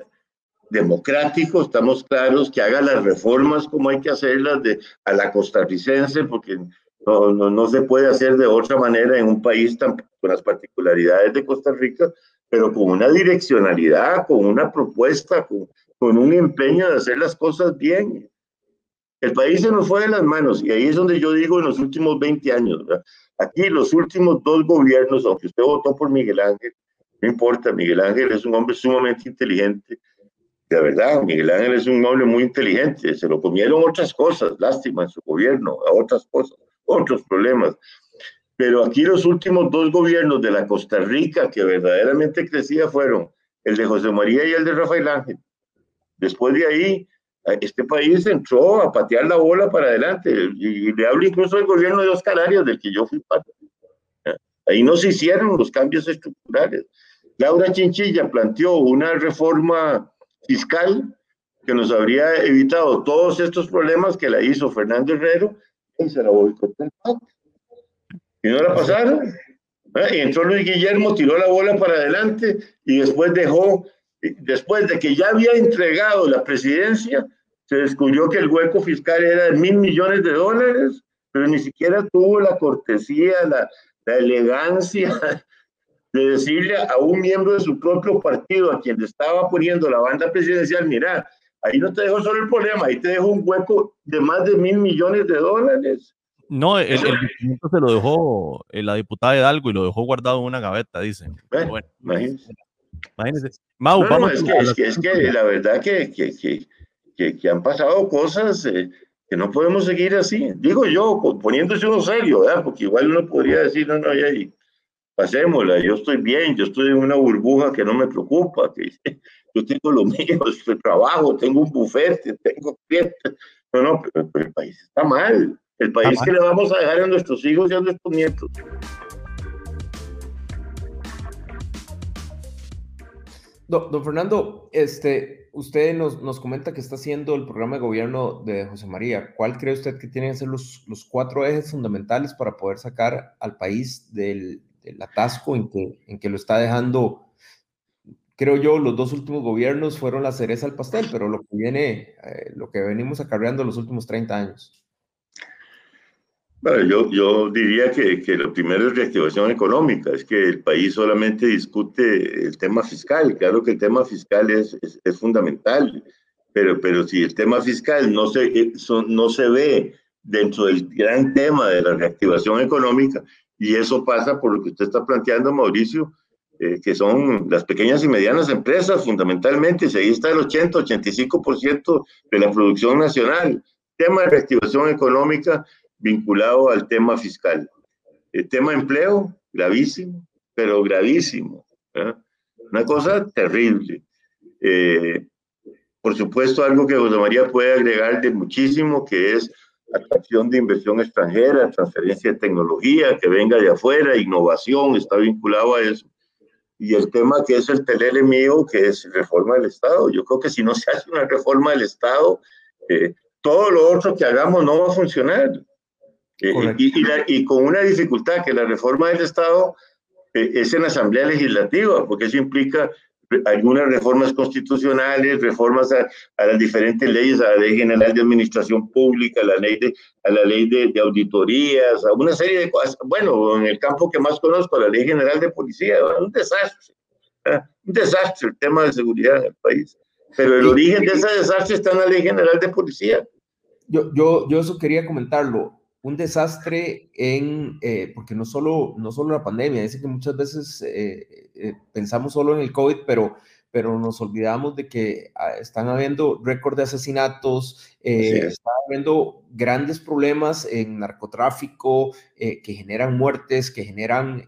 democrático, estamos claros, que haga las reformas como hay que hacerlas de, a la costarricense, porque no, no, no, se puede hacer de otra manera en un país tan con las particularidades de Costa Rica, pero con una direccionalidad, con una propuesta, con, con un empeño de hacer las cosas bien. El país se nos fue de las manos y ahí es donde yo digo en los últimos 20 años, aquí los últimos dos gobiernos, aunque usted votó por Miguel Ángel, no importa, Miguel Ángel es un hombre sumamente inteligente, de verdad, Miguel Ángel es un hombre muy inteligente, se lo comieron otras cosas, lástima en su gobierno, a otras cosas, otros problemas. Pero aquí los últimos dos gobiernos de la Costa Rica que verdaderamente crecía fueron el de José María y el de Rafael Ángel. Después de ahí, este país entró a patear la bola para adelante. Y, le hablo incluso del gobierno de Oscar Arias, del que yo fui parte. Ahí no se hicieron los cambios estructurales. Laura Chinchilla planteó una reforma fiscal que nos habría evitado todos estos problemas que la hizo Fernando Herrero y se la boicotó el Y no la pasaron. Y entró Luis Guillermo, tiró la bola para adelante y después dejó, después de que ya había entregado la presidencia, se descubrió que el hueco fiscal era de mil millones de dólares, pero ni siquiera tuvo la cortesía, la, la elegancia de decirle a un miembro de su propio partido, a quien le estaba poniendo la banda presidencial, mira, ahí no te dejo solo el problema, ahí te dejo un hueco de más de mil millones de dólares. No, el, documento se lo dejó eh, la diputada Hidalgo y lo dejó guardado en una gaveta, dicen. Bueno, imagínense. Mau, vamos es, que, es, que, es, que, la verdad que, que, que han pasado cosas eh, que no podemos seguir así. Digo yo, poniéndose uno serio, ¿verdad? Porque igual uno podría decir, no, no, ya, pasémosla, yo estoy bien, yo estoy en una burbuja que no me preocupa, que yo tengo lo mío, estoy trabajo, tengo un bufete, tengo clientes. No, no, pero, el país está mal. El país que le vamos a dejar a nuestros hijos y a nuestros nietos. Don, Fernando, este, usted nos, nos, comenta que está haciendo el programa de gobierno de José María. ¿Cuál cree usted que tienen que ser los, los cuatro ejes fundamentales para poder sacar al país del, el atasco en que, en que lo está dejando, creo yo, los dos últimos gobiernos fueron la cereza al pastel, pero lo que viene, eh, lo que venimos acarreando los últimos 30 años. Bueno, yo, yo diría que, que, lo primero es reactivación económica, es que el país solamente discute el tema fiscal, claro que el tema fiscal es, es, fundamental, pero, pero si el tema fiscal no se, eh, no se ve dentro del gran tema de la reactivación económica, y eso pasa por lo que usted está planteando, Mauricio, eh, que son las pequeñas y medianas empresas fundamentalmente, si ahí está el 80-85% de la producción nacional. Tema de reactivación económica vinculado al tema fiscal. El tema empleo, gravísimo, pero gravísimo. Una cosa terrible. Eh, por supuesto, algo que José María puede agregar de muchísimo, que es atracción de inversión extranjera, transferencia de tecnología que venga de afuera, innovación, está vinculado a eso. Y el tema que es el telele mío, que es reforma del Estado. Yo creo que si no se hace una reforma del Estado, eh, todo lo otro que hagamos no va a funcionar. Eh, y, y, con una dificultad que la reforma del Estado eh, es en la Asamblea Legislativa, porque eso implica algunas reformas constitucionales, reformas a, las diferentes leyes, a la Ley General de Administración Pública, a la ley de, a la ley de, auditorías, a una serie de cosas. Bueno, en el campo que más conozco, la Ley General de Policía, un desastre, un desastre el tema de seguridad en el país. Pero el origen de ese desastre está en la Ley General de Policía. Yo, yo, yo eso quería comentarlo un desastre en, eh, porque no solo, no solo la pandemia, dice que muchas veces eh, eh, pensamos solo en el COVID, pero, pero nos olvidamos de que ah, están habiendo récord de asesinatos, están habiendo grandes problemas en narcotráfico que generan muertes, que generan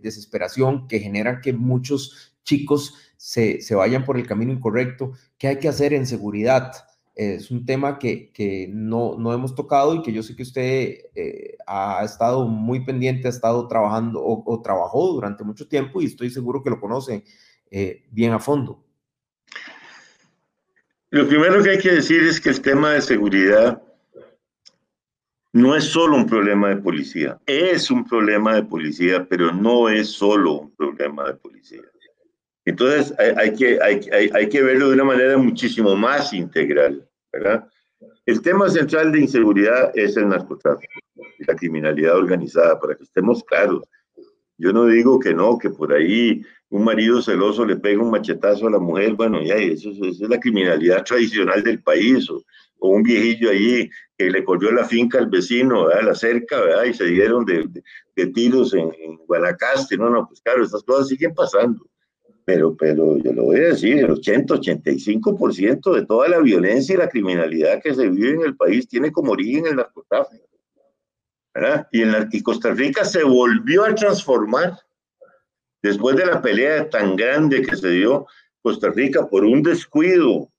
desesperación, que generan que muchos chicos se, se vayan por el camino incorrecto. ¿Qué hay que hacer en seguridad? Es un tema que, que no, no, hemos tocado y que yo sé que usted eh, ha estado muy pendiente, ha estado trabajando o, trabajó durante mucho tiempo y estoy seguro que lo conoce eh, bien a fondo. Lo primero que hay que decir es que el tema de seguridad no es solo un problema de policía, es un problema de policía, pero no es solo un problema de policía. Entonces hay, hay que, hay, hay, que verlo de una manera muchísimo más integral. ¿verdad? El tema central de inseguridad es el narcotráfico y la criminalidad organizada, para que estemos claros. Yo no digo que no, que por ahí un marido celoso le pega un machetazo a la mujer, bueno, ya, eso, es la criminalidad tradicional del país, o, un viejillo allí que le corrió la finca al vecino, a la cerca, ¿verdad? y se dieron de, tiros en, en, Guanacaste, no, no, pues claro, estas cosas siguen pasando, pero, pero yo lo voy a decir, el 80, 85% de toda la violencia y la criminalidad que se vive en el país tiene como origen el narcotráfico. Y, en la, y Costa Rica se volvió a transformar Después de la pelea tan grande que se dio Costa Rica por un descuido,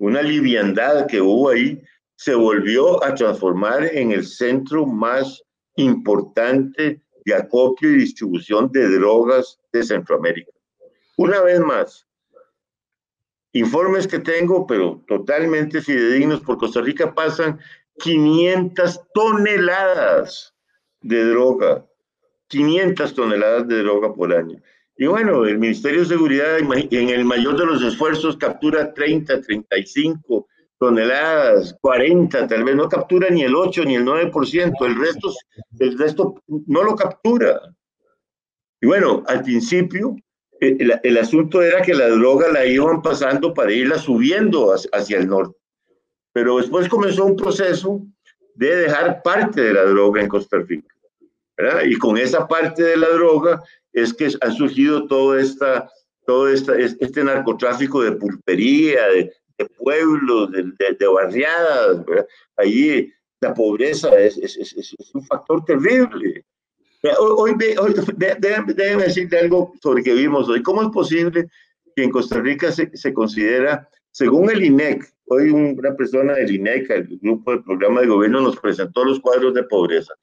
una liviandad que hubo ahí, se volvió a transformar en el centro más importante de acopio y distribución de drogas de Centroamérica. Una vez más, informes que tengo, pero totalmente fidedignos, por Costa Rica pasan 500 toneladas de droga 500 toneladas de droga por año. Y bueno, el Ministerio de Seguridad en el mayor de los esfuerzos captura 30, 35 toneladas, 40, tal vez no captura ni el 8 ni el 9%, el resto, el resto no lo captura. Y bueno, al principio el, el, asunto era que la droga la iban pasando para irla subiendo hacia, hacia el norte. Pero después comenzó un proceso de dejar parte de la droga en Costa Rica. Y con esa parte de la droga es que ha surgido todo, esta, todo esta, este narcotráfico de pulpería, de, pueblos, de, barriadas. Ahí la pobreza es, es, es, un factor terrible. Hoy, hoy, déjenme decirte algo sobre que vimos hoy. ¿Cómo es posible que en Costa Rica se, se considera, según el INEC, hoy una persona del INEC, el grupo del programa de gobierno, nos presentó los cuadros de pobreza.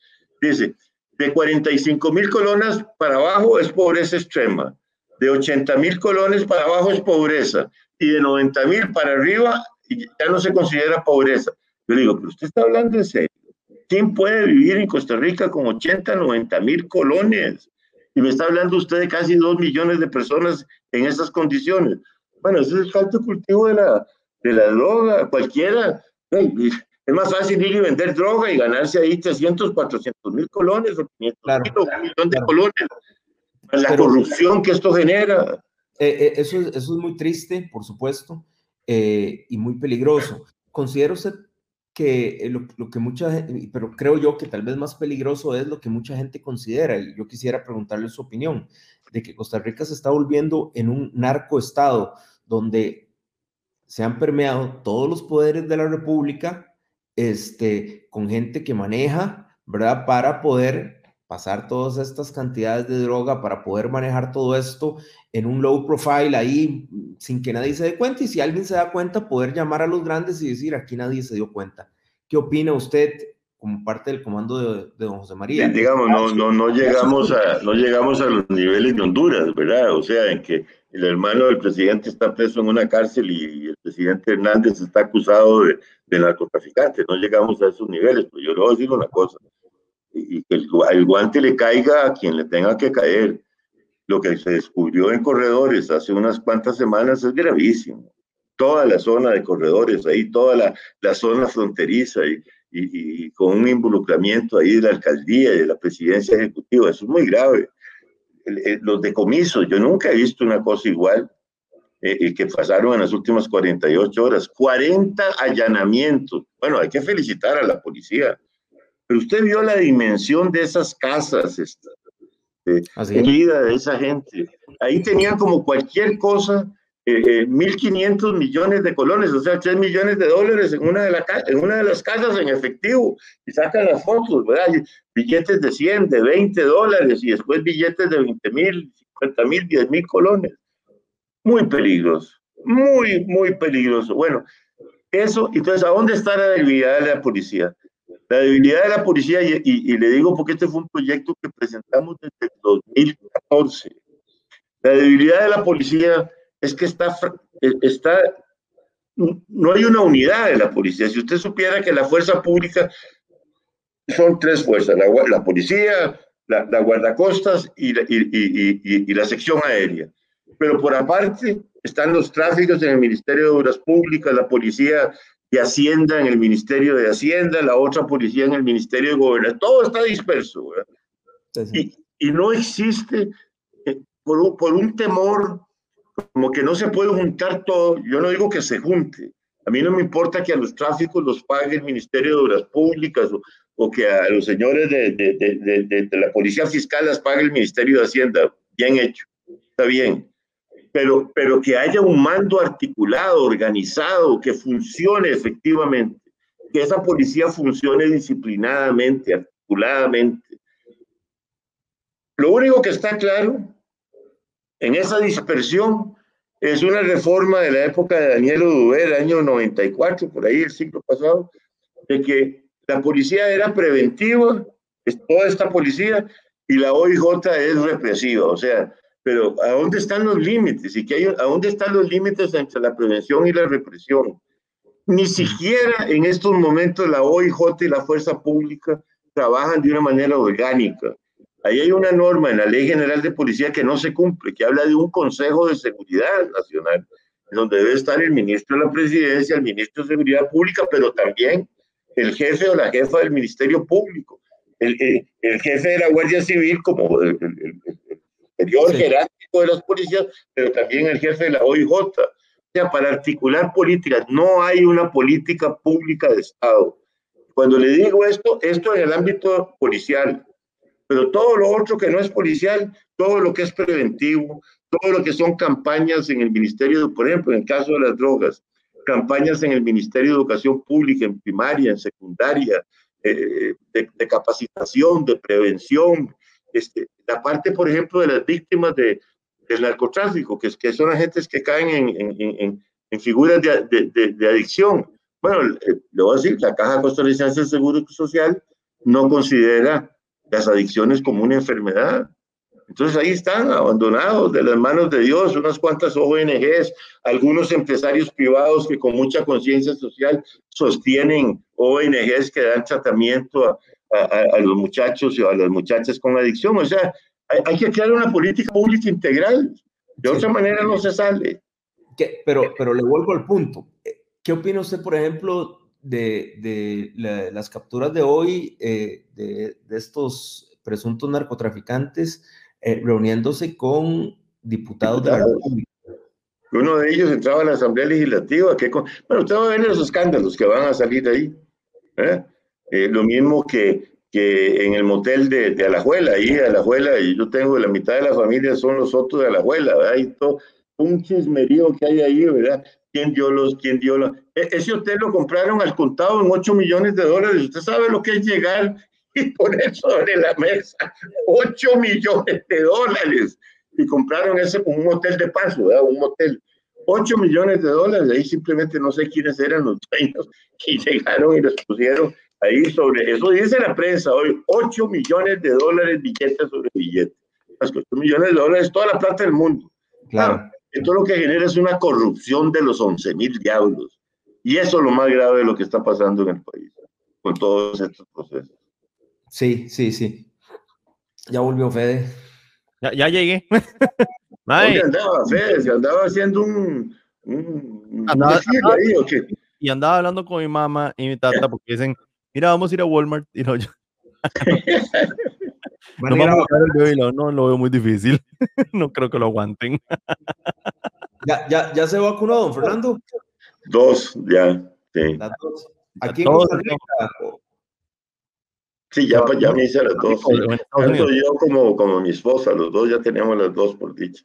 Dice, de 45 mil colones para abajo es pobreza extrema. De 80 mil colones para abajo es pobreza. Y de 90 mil para arriba ya no se considera pobreza. Yo digo, pero usted está hablando en serio. ¿Quién puede vivir en Costa Rica con 80, 90 mil colones? Y me está hablando usted de casi 2 millones de personas en esas condiciones. Bueno, ese es el falto cultivo de la, de la droga. Cualquiera. Es más fácil ir y vender droga y ganarse ahí 300, 400 mil colones o 500 mil un millón de colones. La corrupción que esto genera. Eh, eh, eso, es, eso es muy triste, por supuesto, eh, y muy peligroso. ¿Considera usted que lo, lo, que mucha pero creo yo que tal vez más peligroso es lo que mucha gente considera, y yo quisiera preguntarle su opinión, de que Costa Rica se está volviendo en un narcoestado donde se han permeado todos los poderes de la República este, con gente que maneja, ¿verdad? Para poder pasar todas estas cantidades de droga, para poder manejar todo esto en un low profile ahí, sin que nadie se dé cuenta. Y si alguien se da cuenta, poder llamar a los grandes y decir, aquí nadie se dio cuenta. ¿Qué opina usted como parte del comando de, don José María? digamos, no, no, no, llegamos a, no llegamos a los niveles de Honduras, ¿verdad? O sea, en que el hermano del presidente está preso en una cárcel y el presidente Hernández está acusado de, de narcotraficante. No llegamos a esos niveles, pero yo le voy a decir una cosa, y, que el, guante le caiga a quien le tenga que caer. Lo que se descubrió en corredores hace unas cuantas semanas es gravísimo. Toda la zona de corredores, ahí toda la, la zona fronteriza y, y, y, con un involucramiento ahí de la alcaldía y de la presidencia ejecutiva, eso es muy grave. los decomisos, yo nunca he visto una cosa igual eh, que pasaron en las últimas 48 horas. 40 allanamientos. Bueno, hay que felicitar a la policía. Pero usted vio la dimensión de esas casas, esta, de, vida de esa gente. Ahí tenían como cualquier cosa, eh, 1.500 eh, millones de colones, o sea, 3 millones de dólares en una de, la, en una de las casas en efectivo. Y sacan las fotos, ¿verdad? billetes de 100, de 20 dólares y después billetes de 20 mil, 50 mil, 10 mil colones muy peligroso, muy, muy peligroso. Bueno, eso, entonces, ¿a dónde está la debilidad de la policía? La debilidad de la policía, y, le digo porque este fue un proyecto que presentamos desde el 2014. La debilidad de la policía es que está, está, no hay una unidad de la policía. Si usted supiera que la fuerza pública son tres fuerzas, la, la policía, la, la guardacostas y y, y la sección aérea pero por aparte están los tráficos en el Ministerio de Obras Públicas, la policía de Hacienda en el Ministerio de Hacienda, la otra policía en el Ministerio de Gobernación, todo está disperso. Y, y no existe eh, por un, por un temor como que no se puede juntar todo. Yo no digo que se junte. A mí no me importa que a los tráficos los pague el Ministerio de Obras Públicas o, o que a los señores de, de, de, de, la Policía Fiscal las pague el Ministerio de Hacienda. Bien hecho, está bien. Pero, pero que haya un mando articulado, organizado, que funcione efectivamente, que esa policía funcione disciplinadamente, articuladamente. Lo único que está claro en esa dispersión es una reforma de la época de Daniel Oduber, año 94, por ahí el siglo pasado, de que la policía era preventiva, toda esta policía, y la OIJ es represiva. O sea, pero ¿a dónde están los límites? ¿Y que hay, a dónde están los límites entre la prevención y la represión? Ni siquiera en estos momentos la OIJ y la fuerza pública trabajan de una manera orgánica. Ahí hay una norma en la Ley General de Policía que no se cumple, que habla de un Consejo de Seguridad Nacional, donde debe estar el ministro de la Presidencia, el ministro de Seguridad Pública, pero también el jefe o la jefa del Ministerio Público, el, el, jefe de la Guardia Civil como el, superior jerárquico de las policías, pero también el jefe de la OIJ. O sea, para articular políticas, no hay una política pública de Estado. Cuando le digo esto, esto en el ámbito policial, pero todo lo otro que no es policial, todo lo que es preventivo, todo lo que son campañas en el Ministerio, por ejemplo, en el caso de las drogas, campañas en el Ministerio de Educación Pública, en primaria, en secundaria, eh, de, capacitación, de prevención, este, la parte, por ejemplo, de las víctimas de, del narcotráfico, que, que son agentes que caen en, en, en figuras de, de, adicción. Bueno, le voy a decir, la Caja Costarricense del Seguro Social no considera las adicciones como una enfermedad. Entonces ahí están abandonados de las manos de Dios unas cuantas ONGs, algunos empresarios privados que con mucha conciencia social sostienen ONGs que dan tratamiento a, a, los muchachos y a las muchachas con adicción. O sea, hay, que crear una política pública integral. De otra manera no se sale. Pero, pero le vuelvo al punto. ¿Qué opina usted, por ejemplo, de, las capturas de hoy eh, de, estos presuntos narcotraficantes eh, reuniéndose con diputados de la República. Uno de ellos entraba a la Asamblea Legislativa. Que bueno, usted va a ver los escándalos que van a salir de ahí. ¿eh? Lo mismo que, que en el motel de, de Alajuela, ahí Alajuela, y yo tengo la mitad de la familia son los otros de Alajuela, hay todo un chismerío que hay ahí, ¿verdad? quién dio los, quién dio los. E, ese hotel lo compraron al contado en 8 millones de dólares. Usted sabe lo que es llegar y poner sobre la mesa 8 millones de dólares. Y compraron ese un hotel de paso, ¿verdad? un hotel. 8 millones de dólares, ahí simplemente no sé quiénes eran los dueños y llegaron y los pusieron ahí sobre, eso dice la prensa hoy, 8 millones de dólares billetes sobre billetes. 8 millones de dólares, toda la plata del mundo. Claro. Esto lo que genera es una corrupción de los 11 mil diablos. Y eso es lo más grave de lo que está pasando en el país, con todos estos procesos. Sí, sí, sí. Ya volvió Fede. Ya, ya llegué. andaba Fede? ¿Se andaba haciendo un... andaba, ahí, ¿o qué? Y andaba hablando con mi mamá y mi tata porque dicen, mira, vamos a ir a Walmart. Y no, yo... No, no, lo veo muy difícil. no creo que lo aguanten. ¿Ya, ya, ya se vacunó, don Fernando? Dos, ya. Sí. dos. Aquí en Costa Rica. Sí, ya, ya me hice las dos. Tanto yo como, como mi esposa, los dos ya teníamos las dos por dicho.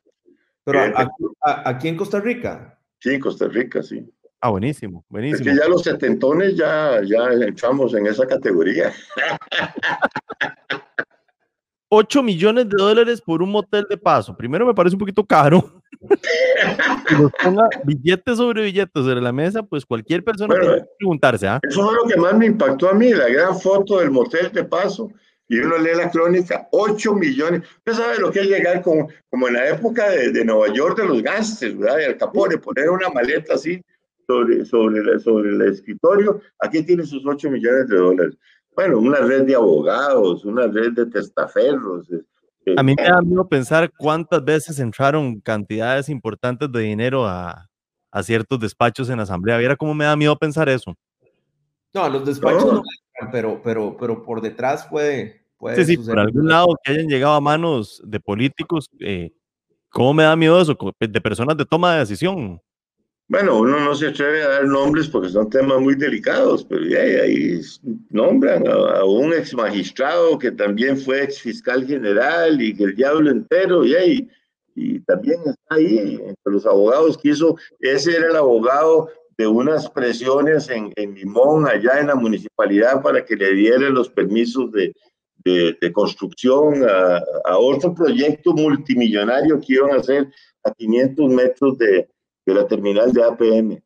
Pero aquí, aquí, en Costa Rica. Sí, en Costa Rica, sí. Ah, buenísimo, buenísimo. Es que ya los setentones ya, ya entramos en esa categoría. 8 millones de dólares por un motel de paso. Primero me parece un poquito caro. y los ponga billetes sobre billetes sobre la mesa, pues cualquier persona puede preguntarse. ¿ah? Eso fue lo que más me impactó a mí, la gran foto del motel de paso. Y uno lee la crónica, 8 millones. Usted sabe lo que es llegar como, como en la época de, de Nueva York de los gángsters, ¿verdad? De Al Capone, poner una maleta así sobre, sobre, sobre el escritorio. Aquí tiene sus 8 millones de dólares bueno, una red de abogados, una red de testaferros. Eh, a mí me da miedo pensar cuántas veces entraron cantidades importantes de dinero a, a ciertos despachos en la asamblea. Viera cómo me da miedo pensar eso. No, los despachos no, pero, pero, pero por detrás puede, Puede sí, sí, por algún lado que hayan llegado a manos de políticos, eh, ¿cómo me da miedo eso? De personas de toma de decisión. Bueno, uno no se atreve a dar nombres porque son temas muy delicados, pero ya, ahí nombran a, un ex magistrado que también fue ex fiscal general y que el diablo entero, y, ahí, y también está ahí entre los abogados que hizo, ese era el abogado de unas presiones en, en Limón, allá en la municipalidad, para que le dieran los permisos de, de, construcción a, a otro proyecto multimillonario que iban a hacer a 500 metros de de la terminal de APM.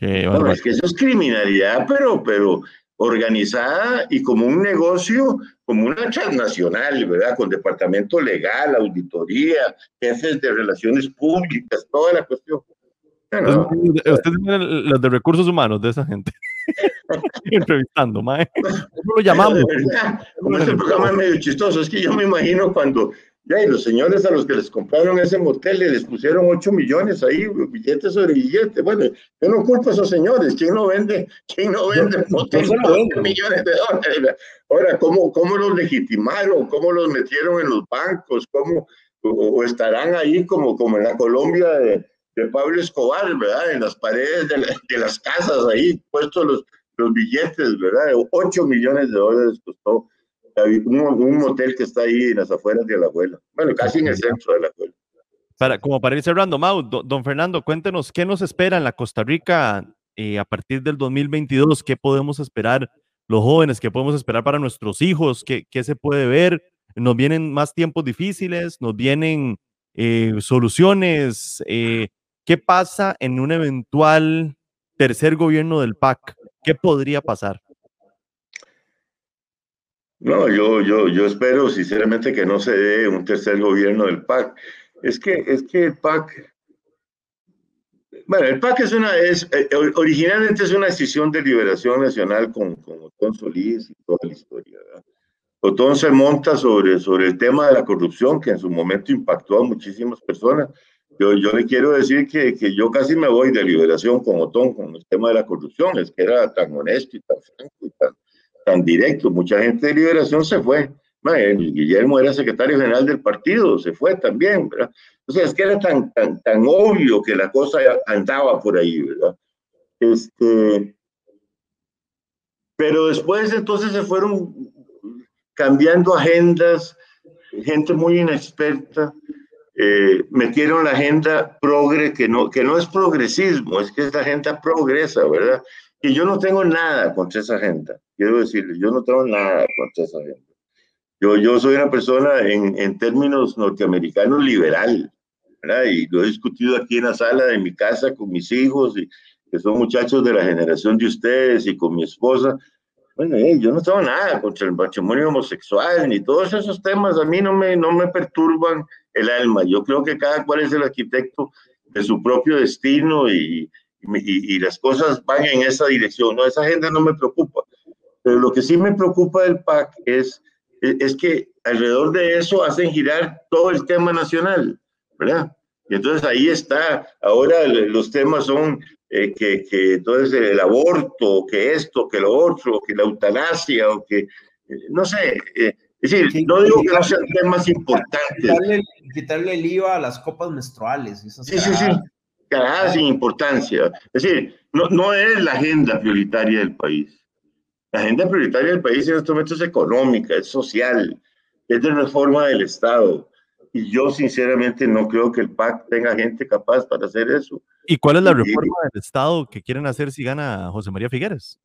bueno, es que eso es criminalidad, pero, pero organizada y como un negocio, como una transnacional, ¿verdad? Con departamento legal, auditoría, jefes de relaciones públicas, toda la cuestión. Ustedes tienen los de recursos humanos de esa gente. Entrevistando, mae. ¿Cómo lo llamamos? Este programa es medio chistoso. Es que yo me imagino cuando ya, y los señores a los que les compraron ese motel les pusieron 8 millones ahí, billetes sobre billetes. Bueno, yo no culpo a esos señores. ¿Quién no vende? ¿Quién no vende motel no, millones de dólares? Ahora, ¿cómo, ¿cómo los legitimaron? ¿Cómo los metieron en los bancos? ¿Cómo, o, estarán ahí como, como en la Colombia de, de Pablo Escobar, ¿verdad? En las paredes de, de las casas ahí puestos los, los billetes, ¿verdad? 8 millones de dólares costó un, motel que está ahí en las afueras de la abuela. Bueno, casi en el centro de la abuela. Para, como para ir cerrando, Mau, don Fernando, cuéntenos qué nos espera en la Costa Rica eh, a partir del 2022, qué podemos esperar los jóvenes, qué podemos esperar para nuestros hijos, qué, qué se puede ver. Nos vienen más tiempos difíciles, nos vienen eh, soluciones. Eh, ¿Qué pasa en un eventual tercer gobierno del PAC? ¿Qué podría pasar? No, yo, yo, yo espero sinceramente que no se dé un tercer gobierno del PAC. Es que, es que el PAC, bueno, el PAC es una, es, eh, originalmente es una decisión de liberación nacional con, con Otón Solís y toda la historia. ¿verdad? Otón se monta sobre, sobre el tema de la corrupción que en su momento impactó a muchísimas personas. Yo, yo le quiero decir que, que yo casi me voy de liberación con Otón con el tema de la corrupción, es que era tan honesto y tan franco y tan, tan directo. Mucha gente de Liberación se fue. Guillermo era secretario general del partido, se fue también, ¿verdad? O sea, es que era tan, tan, tan obvio que la cosa andaba por ahí, ¿verdad? Este, pero después entonces se fueron cambiando agendas, gente muy inexperta, eh, metieron la agenda progre, que no, que no es progresismo, es que esta agenda progresa, ¿verdad? Y yo no tengo nada contra esa agenda quiero decirle, yo no tengo nada contra esa gente. Yo, yo soy una persona en, en términos norteamericanos liberal, ¿verdad? Y lo he discutido aquí en la sala de mi casa con mis hijos, y, que son muchachos de la generación de ustedes, y con mi esposa. Bueno, yo no tengo nada contra el matrimonio homosexual, ni todos esos temas a mí no me, no me perturban el alma. Yo creo que cada cual es el arquitecto de su propio destino y, y, y las cosas van en esa dirección. No, esa agenda no me preocupa. Pero lo que sí me preocupa del PAC es, es que alrededor de eso hacen girar todo el tema nacional, ¿verdad? Y entonces ahí está, ahora los temas son eh, que, que entonces el aborto, que esto, que lo otro, que la eutanasia, o que, eh, no sé, eh, es decir, no digo que no sean temas importantes. Quitarle, el IVA a las copas menstruales. sí, sí, sí, carajadas sin importancia. Es decir, no, no es la agenda prioritaria del país. La agenda prioritaria del país en estos momentos es económica, es social, es de reforma del Estado. Y yo sinceramente no creo que el PAC tenga gente capaz para hacer eso. ¿Y cuál es la reforma del Estado que quieren hacer si gana José María Figueres?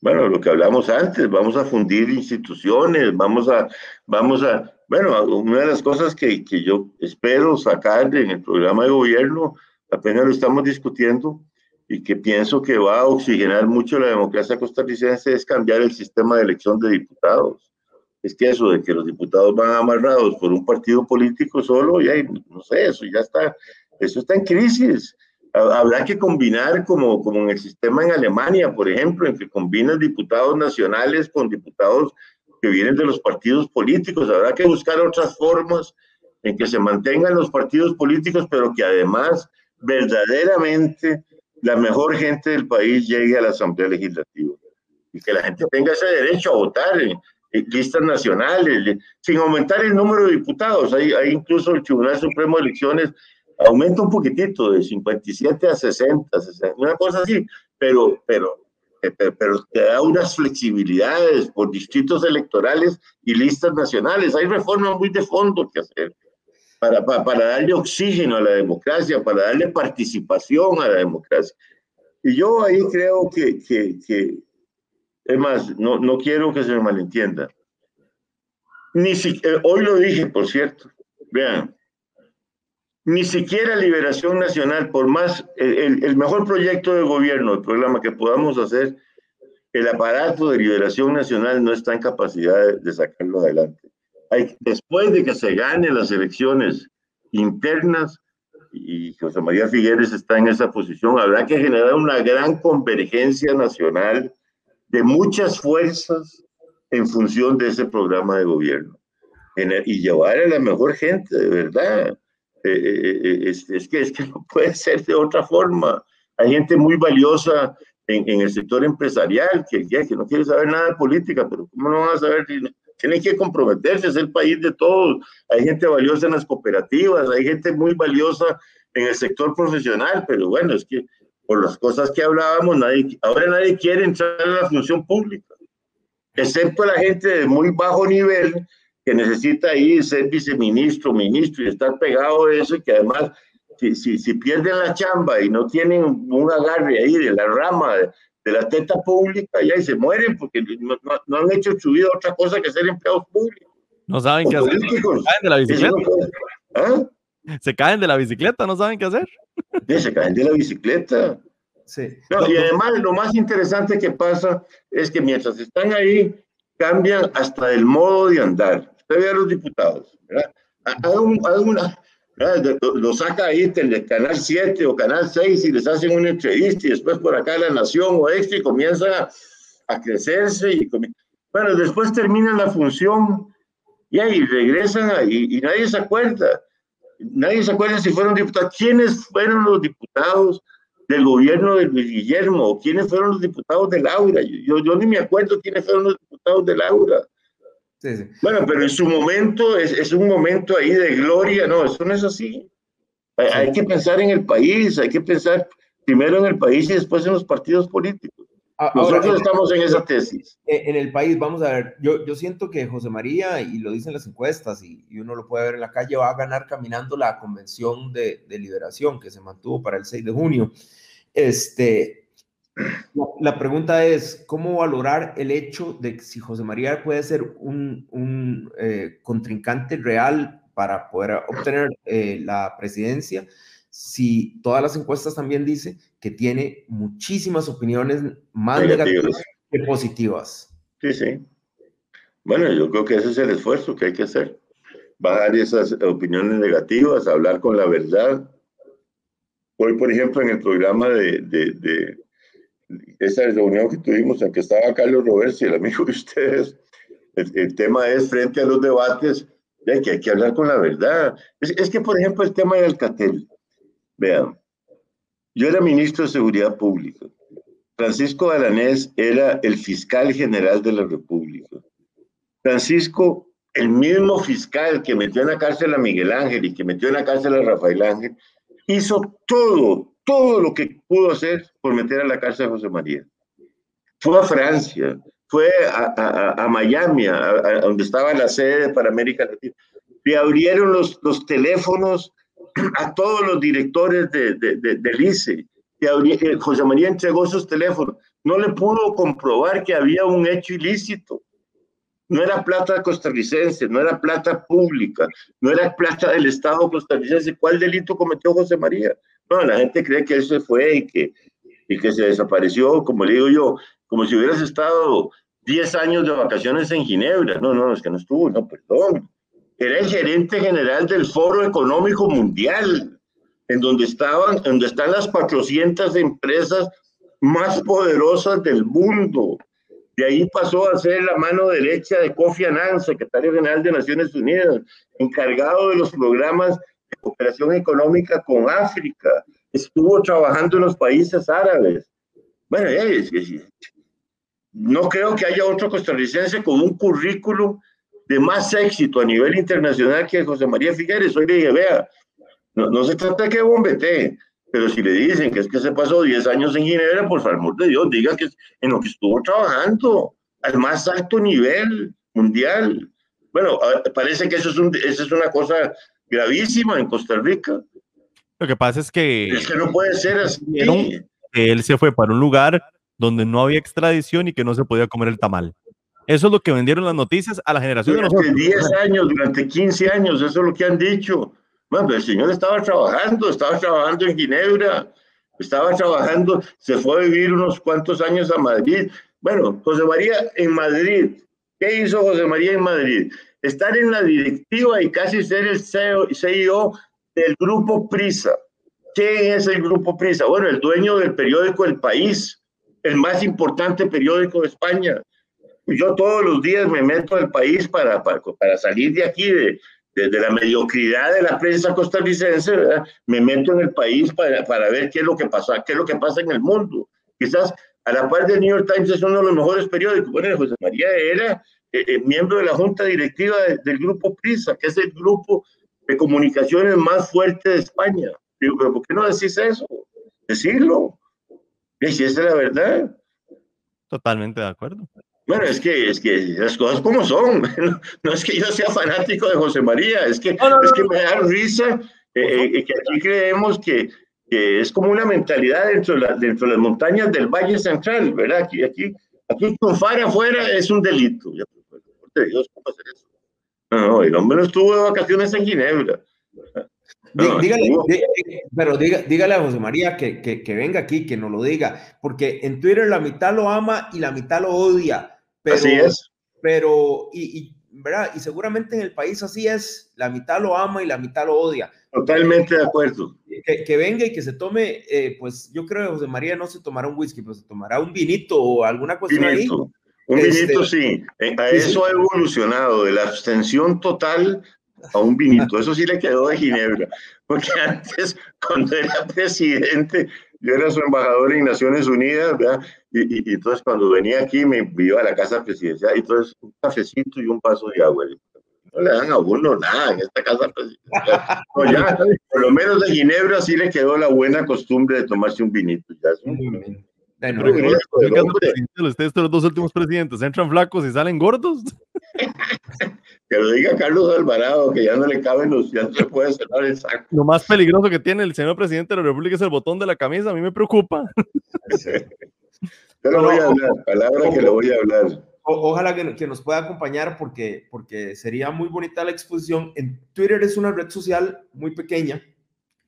Bueno, lo que hablamos antes, vamos a fundir instituciones, vamos a, vamos a, bueno, una de las cosas que, que yo espero sacar en el programa de gobierno, apenas lo estamos discutiendo, y que pienso que va a oxigenar mucho la democracia costarricense es cambiar el sistema de elección de diputados. Es que eso de que los diputados van amarrados por un partido político solo, ya, no sé, eso ya está, eso está en crisis. Habrá que combinar como, como en el sistema en Alemania, por ejemplo, en que combinan diputados nacionales con diputados que vienen de los partidos políticos. Habrá que buscar otras formas en que se mantengan los partidos políticos, pero que además verdaderamente la mejor gente del país llegue a la Asamblea Legislativa y que la gente tenga ese derecho a votar en, eh, listas nacionales, sin aumentar el número de diputados. Hay, hay incluso el Tribunal Supremo de Elecciones aumenta un poquitito, de 57 a 60, 60 una cosa así, pero, eh, pero, pero, te da unas flexibilidades por distritos electorales y listas nacionales. Hay reformas muy de fondo que hacer para, para, para darle oxígeno a la democracia, para darle participación a la democracia. Y yo ahí creo que, que, que es más, no, no quiero que se me malentienda. Ni si, eh, hoy lo dije, por cierto. Vean, ni siquiera Liberación Nacional, por más el, el, mejor proyecto de gobierno, el programa que podamos hacer, el aparato de Liberación Nacional no está en capacidad de, de sacarlo adelante. Hay, después de que se ganen las elecciones internas, y José María Figueres está en esa posición, habrá que generar una gran convergencia nacional de muchas fuerzas en función de ese programa de gobierno y llevar a la mejor gente, de verdad. Eh, eh, eh, es, que, es que no puede ser de otra forma. Hay gente muy valiosa en, en el sector empresarial que, que, no quiere saber nada de política, pero ¿cómo no van a saber? Tienen que comprometerse, es el país de todos. Hay gente valiosa en las cooperativas, hay gente muy valiosa en el sector profesional, pero bueno, es que por las cosas que hablábamos, nadie, ahora nadie quiere entrar en la función pública, excepto la gente de muy bajo nivel que necesita ir ser viceministro, ministro y estar pegado a eso y que además si, si, si, pierden la chamba y no tienen un agarre ahí de la rama de, de la teta pública, ya y se mueren porque no, no, no, han hecho su vida otra cosa que ser empleados públicos. No saben qué hacer. Se caen de la bicicleta. ¿Ah? Se caen de la bicicleta, no saben qué hacer. Sí, se caen de la bicicleta. Sí. No, y además lo más interesante que pasa es que mientras están ahí, cambian hasta el modo de andar. Usted ve a los diputados, ¿verdad? Alguna, lo saca ahí del Canal 7 o Canal 6 y les hacen una entrevista y después por acá La Nación o Extra y comienza a, crecerse. Y bueno, después terminan la función y ahí regresan y, y nadie se acuerda. Nadie se acuerda si fueron diputados. ¿Quiénes fueron los diputados del gobierno de Luis Guillermo? ¿Quiénes fueron los diputados de Laura? Yo, yo ni me acuerdo quiénes fueron los diputados de Laura. Sí, sí. Bueno, pero en su momento es, es, un momento ahí de gloria, no, eso no es así. Hay, sí. hay, que pensar en el país, hay que pensar primero en el país y después en los partidos políticos. Nosotros Ahora, estamos en esa tesis. En el país, vamos a ver, yo, yo siento que José María, y lo dicen las encuestas, y, y, uno lo puede ver en la calle, va a ganar caminando la convención de, de liberación que se mantuvo para el 6 de junio. Este, la pregunta es, ¿cómo valorar el hecho de que si José María puede ser un, un eh, contrincante real para poder obtener eh, la presidencia? si todas las encuestas también dicen que tiene muchísimas opiniones más negativas, negativas que positivas. Sí, sí. Bueno, yo creo que ese es el esfuerzo que hay que hacer. Bajar esas opiniones negativas, hablar con la verdad. Hoy, por ejemplo, en el programa de, de, de esa reunión que tuvimos en que estaba Carlos Roberts y el amigo de ustedes, el, el tema es frente a los debates, de que hay que hablar con la verdad. Es, es que, por ejemplo, el tema de Alcatel, Vean, yo era ministro de Seguridad Pública. Francisco Alanés era el fiscal general de la República. Francisco, el mismo fiscal que metió en la cárcel a Miguel Ángel y que metió en la cárcel a Rafael Ángel, hizo todo, todo lo que pudo hacer por meter a la cárcel a José María. Fue a Francia, fue a, a, a Miami, a, a, donde estaba la sede para América Latina. Le abrieron los, los teléfonos a todos los directores de, de, de, del ICE. Que José María entregó sus teléfonos. No le pudo comprobar que había un hecho ilícito. No era plata costarricense, no era plata pública, no era plata del Estado costarricense. ¿Cuál delito cometió José María? No, la gente cree que él se fue y que, y que se desapareció, como le digo yo, como si hubieras estado 10 años de vacaciones en Ginebra. No, no, es que no estuvo, no, perdón era el gerente general del Foro Económico Mundial, en donde estaban, donde están las 400 empresas más poderosas del mundo. De ahí pasó a ser la mano derecha de Kofi Annan, secretario general de Naciones Unidas, encargado de los programas de cooperación económica con África. Estuvo trabajando en los países árabes. Bueno, es, es, no creo que haya otro costarricense con un currículo de más éxito a nivel internacional que José María Figueres. Hoy vea, no, se trata de que bombete, pero si le dicen que es que se pasó 10 años en Ginebra, por favor de Dios, diga que es en lo que estuvo trabajando, al más alto nivel mundial. Bueno, parece que eso es una cosa gravísima en Costa Rica. Lo que pasa es que... Es que no puede ser así. Él se fue para un lugar donde no había extradición y que no se podía comer el tamal. Eso es lo que vendieron las noticias a la generación durante de nosotros. 10 años, durante 15 años, eso es lo que han dicho. Bueno, el señor estaba trabajando, estaba trabajando en Ginebra, estaba trabajando, se fue a vivir unos cuantos años a Madrid. Bueno, José María en Madrid. ¿Qué hizo José María en Madrid? Estar en la directiva y casi ser el CEO, CEO del grupo Prisa. ¿Quién es el grupo Prisa? Bueno, el dueño del periódico El País, el más importante periódico de España yo todos los días me meto al país para, para, para salir de aquí, de, de, la mediocridad de la prensa costarricense, me meto en el país para, para ver qué es lo que pasa, qué es lo que pasa en el mundo. Quizás a la par del New York Times es uno de los mejores periódicos. Bueno, José María era eh, eh, miembro de la junta directiva del grupo PRISA, que es el grupo de comunicaciones más fuerte de España. Digo, pero ¿por qué no decís eso? Decirlo. Y si esa es la verdad. Totalmente de acuerdo. Bueno, es que, es que las cosas como son. No, es que yo sea fanático de José María, es que, es que me da risa eh, eh, que aquí creemos que, que, es como una mentalidad dentro de, dentro de las montañas del Valle Central, ¿verdad? Aquí, aquí, aquí fara afuera es un delito. Dios, ¿cómo hacer eso? No, no, el hombre no estuvo de vacaciones en Ginebra. dígale, pero dígale a José María que, que, que, venga aquí, que nos lo diga, porque en Twitter la mitad lo ama y la mitad lo odia. Pero, así es. Pero, y, y, ¿verdad? Y seguramente en el país así es, la mitad lo ama y la mitad lo odia. Totalmente de acuerdo. Que, que venga y que se tome, eh, pues yo creo que José María no se tomará un whisky, pues se tomará un vinito o alguna cuestión ahí. Un vinito, este, sí. Eh, a eso ha evolucionado, de la abstención total a un vinito. Eso sí le quedó de Ginebra. Porque antes, cuando era presidente, yo era su embajador en Naciones Unidas, ¿verdad? Y, y, entonces cuando venía aquí me iba a la casa presidencial y entonces un cafecito y un vaso de agua. No le dan a uno nada en esta casa presidencial. No, ya, por lo menos de Ginebra sí le quedó la buena costumbre de tomarse un vinito. Ya ustedes, los dos últimos presidentes, entran flacos y salen gordos. que lo diga Carlos Alvarado, que ya no le caben los, ya no se puede cerrar el saco. Lo más peligroso que tiene el señor presidente de la República es el botón de la camisa, a mí me preocupa. Lo voy a hablar, palabra que lo voy a hablar. ojalá que, que, nos pueda acompañar porque, porque sería muy bonita la exposición. En Twitter es una red social muy pequeña,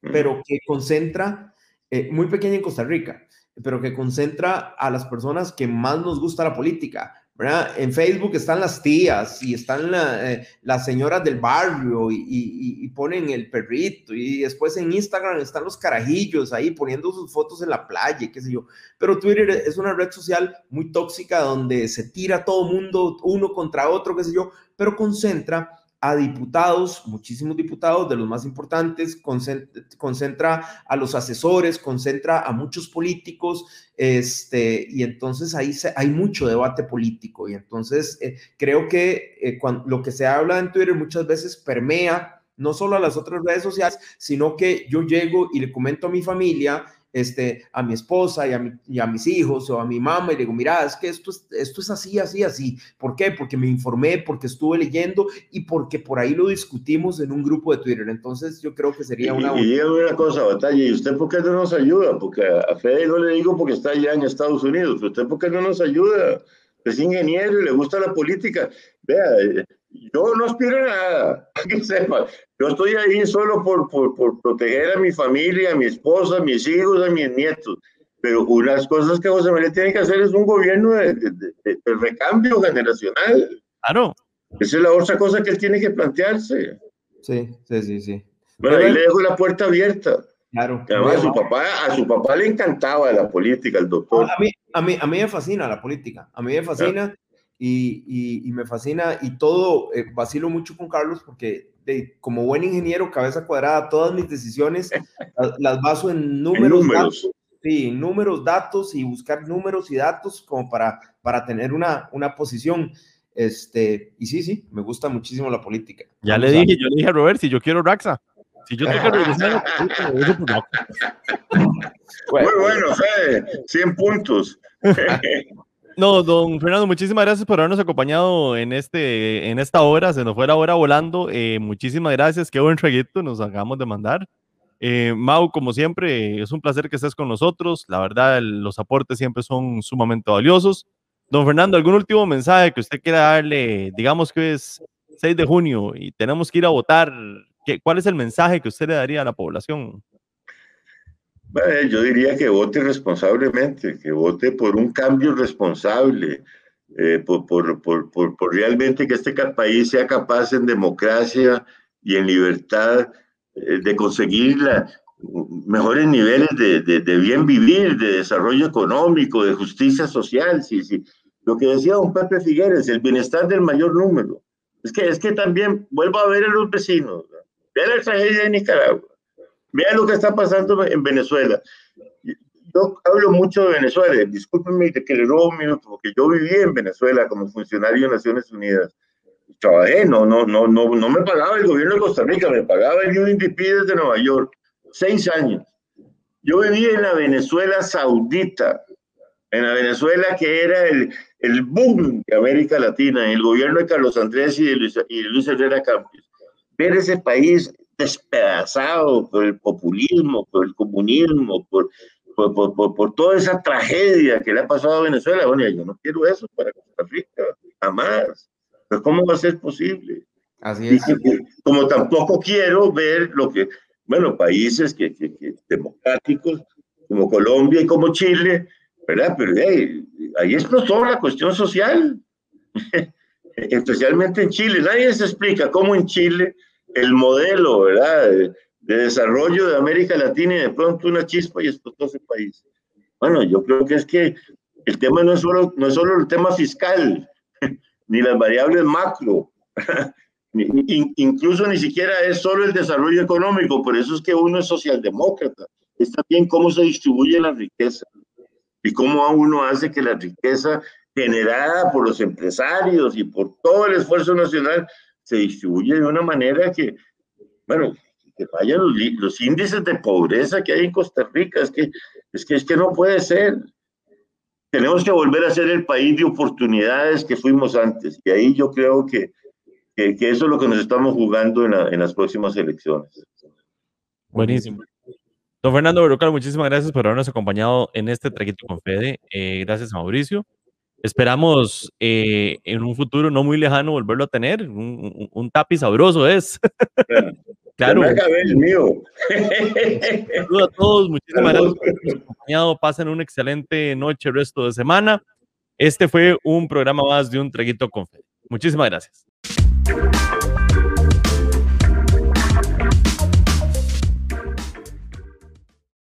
pero que concentra, eh, muy pequeña en Costa Rica, pero que concentra a las personas que más nos gusta la política. ¿verdad? En Facebook están las tías y están eh, las señoras del barrio y, y, ponen el perrito y después en Instagram están los carajillos ahí poniendo sus fotos en la playa, qué sé yo. Pero Twitter es una red social muy tóxica donde se tira todo mundo uno contra otro, qué sé yo, pero concentra a diputados, muchísimos diputados de los más importantes, concentra, a los asesores, concentra a muchos políticos, este, y entonces ahí hay mucho debate político. Y entonces eh, creo que eh, cuando, lo que se habla en Twitter muchas veces permea no solo a las otras redes sociales, sino que yo llego y le comento a mi familia este, a mi esposa y a, y a, mis hijos o a mi mamá y le digo, mira, es que esto es, esto es así, así, así. ¿Por qué? Porque me informé, porque estuve leyendo y porque por ahí lo discutimos en un grupo de Twitter. Entonces yo creo que sería una... Y, y una cosa, Batalla, ¿y usted por qué no nos ayuda? Porque a Fede no le digo porque está allá en Estados Unidos, ¿usted por qué no nos ayuda? Es ingeniero y le gusta la política. Vea, yo no aspiro a nada, que sepa. Yo estoy ahí solo por, por, por, proteger a mi familia, a mi esposa, a mis hijos, a mis nietos. Pero unas cosas que José María tiene que hacer es un gobierno de, de, de, recambio generacional. Claro. Esa es la otra cosa que él tiene que plantearse. Sí, sí, sí, sí. Bueno, ahí le dejo la puerta abierta. Claro. Además, a, su papá, a su papá le encantaba la política, el doctor. A mí, a mí, a mí me fascina la política. A mí me fascina y, y, me fascina y todo, eh, vacilo mucho con Carlos porque de, como buen ingeniero, cabeza cuadrada, todas mis decisiones las, baso en números, números. Datos, sí, números, datos y buscar números y datos como para para tener una, una posición. Este, y sí, sí, me gusta muchísimo la política. Ya le dije, yo le dije a Robert, si yo quiero Raxa. Si yo tengo que regresar, Muy bueno, Fede, 100 puntos. No, don Fernando, muchísimas gracias por habernos acompañado en, este, en esta hora. Se nos fue la hora volando. Eh, muchísimas gracias. Qué buen traguito nos acabamos de mandar. Eh, Mau, como siempre, es un placer que estés con nosotros. La verdad, los aportes siempre son sumamente valiosos. Don Fernando, ¿algún último mensaje que usted quiera darle? Digamos que es 6 de junio y tenemos que ir a votar. ¿Qué, ¿Cuál es el mensaje que usted le daría a la población? Yo diría que vote responsablemente, que vote por un cambio responsable, eh, por, por, por, por, realmente que este país sea capaz en democracia y en libertad eh, de conseguir la, mejores niveles de, de, de, bien vivir, de desarrollo económico, de justicia social. Sí, sí. Lo que decía don Pepe Figueres, el bienestar del mayor número. Es que, es que también vuelvo a ver a los vecinos. Vean la tragedia de Nicaragua. Vean lo que está pasando en Venezuela. Yo hablo mucho de Venezuela, discúlpenme que le robo un minuto, porque yo viví en Venezuela como funcionario de Naciones Unidas. Trabajé, no, no, no, no, no me pagaba el gobierno de Costa Rica, me pagaba el UNDP desde Nueva York, seis años. Yo viví en la Venezuela Saudita, en la Venezuela que era el, el boom de América Latina, en el gobierno de Carlos Andrés y de Luis, y de Luis Herrera Campos. Ver ese país despedazado por el populismo, por el comunismo, por, por, por, por, toda esa tragedia que le ha pasado a Venezuela. Bueno, yo no quiero eso para Costa Rica, jamás. Pero ¿cómo va a ser posible? Así es. como tampoco quiero ver lo que, bueno, países que, que, que democráticos como Colombia y como Chile, ¿verdad? Pero hey, ahí explotó la cuestión social, especialmente en Chile. Nadie se explica cómo en Chile el modelo, ¿verdad? De, desarrollo de América Latina y de pronto una chispa y explotó ese país. Bueno, yo creo que es que el tema no es solo, no es solo el tema fiscal, ni las variables macro, incluso ni siquiera es solo el desarrollo económico, por eso es que uno es socialdemócrata, es también cómo se distribuye la riqueza y cómo uno hace que la riqueza generada por los empresarios y por todo el esfuerzo nacional se distribuye de una manera que, bueno, que vayan los, índices de pobreza que hay en Costa Rica. Es que, es que, es que no puede ser. Tenemos que volver a ser el país de oportunidades que fuimos antes. Y ahí yo creo que, que, eso es lo que nos estamos jugando en, en las próximas elecciones. Buenísimo. Don Fernando Brocal, muchísimas gracias por habernos acompañado en este traquito con Fede. Eh, gracias Mauricio. Esperamos eh, en un futuro no muy lejano volverlo a tener. Un, un, tapiz sabroso es. claro. el mío. Saludos a todos. Muchísimas gracias por habernos acompañado. Pasen una excelente noche, resto de semana. Este fue un programa más de un traguito con fe. Muchísimas gracias.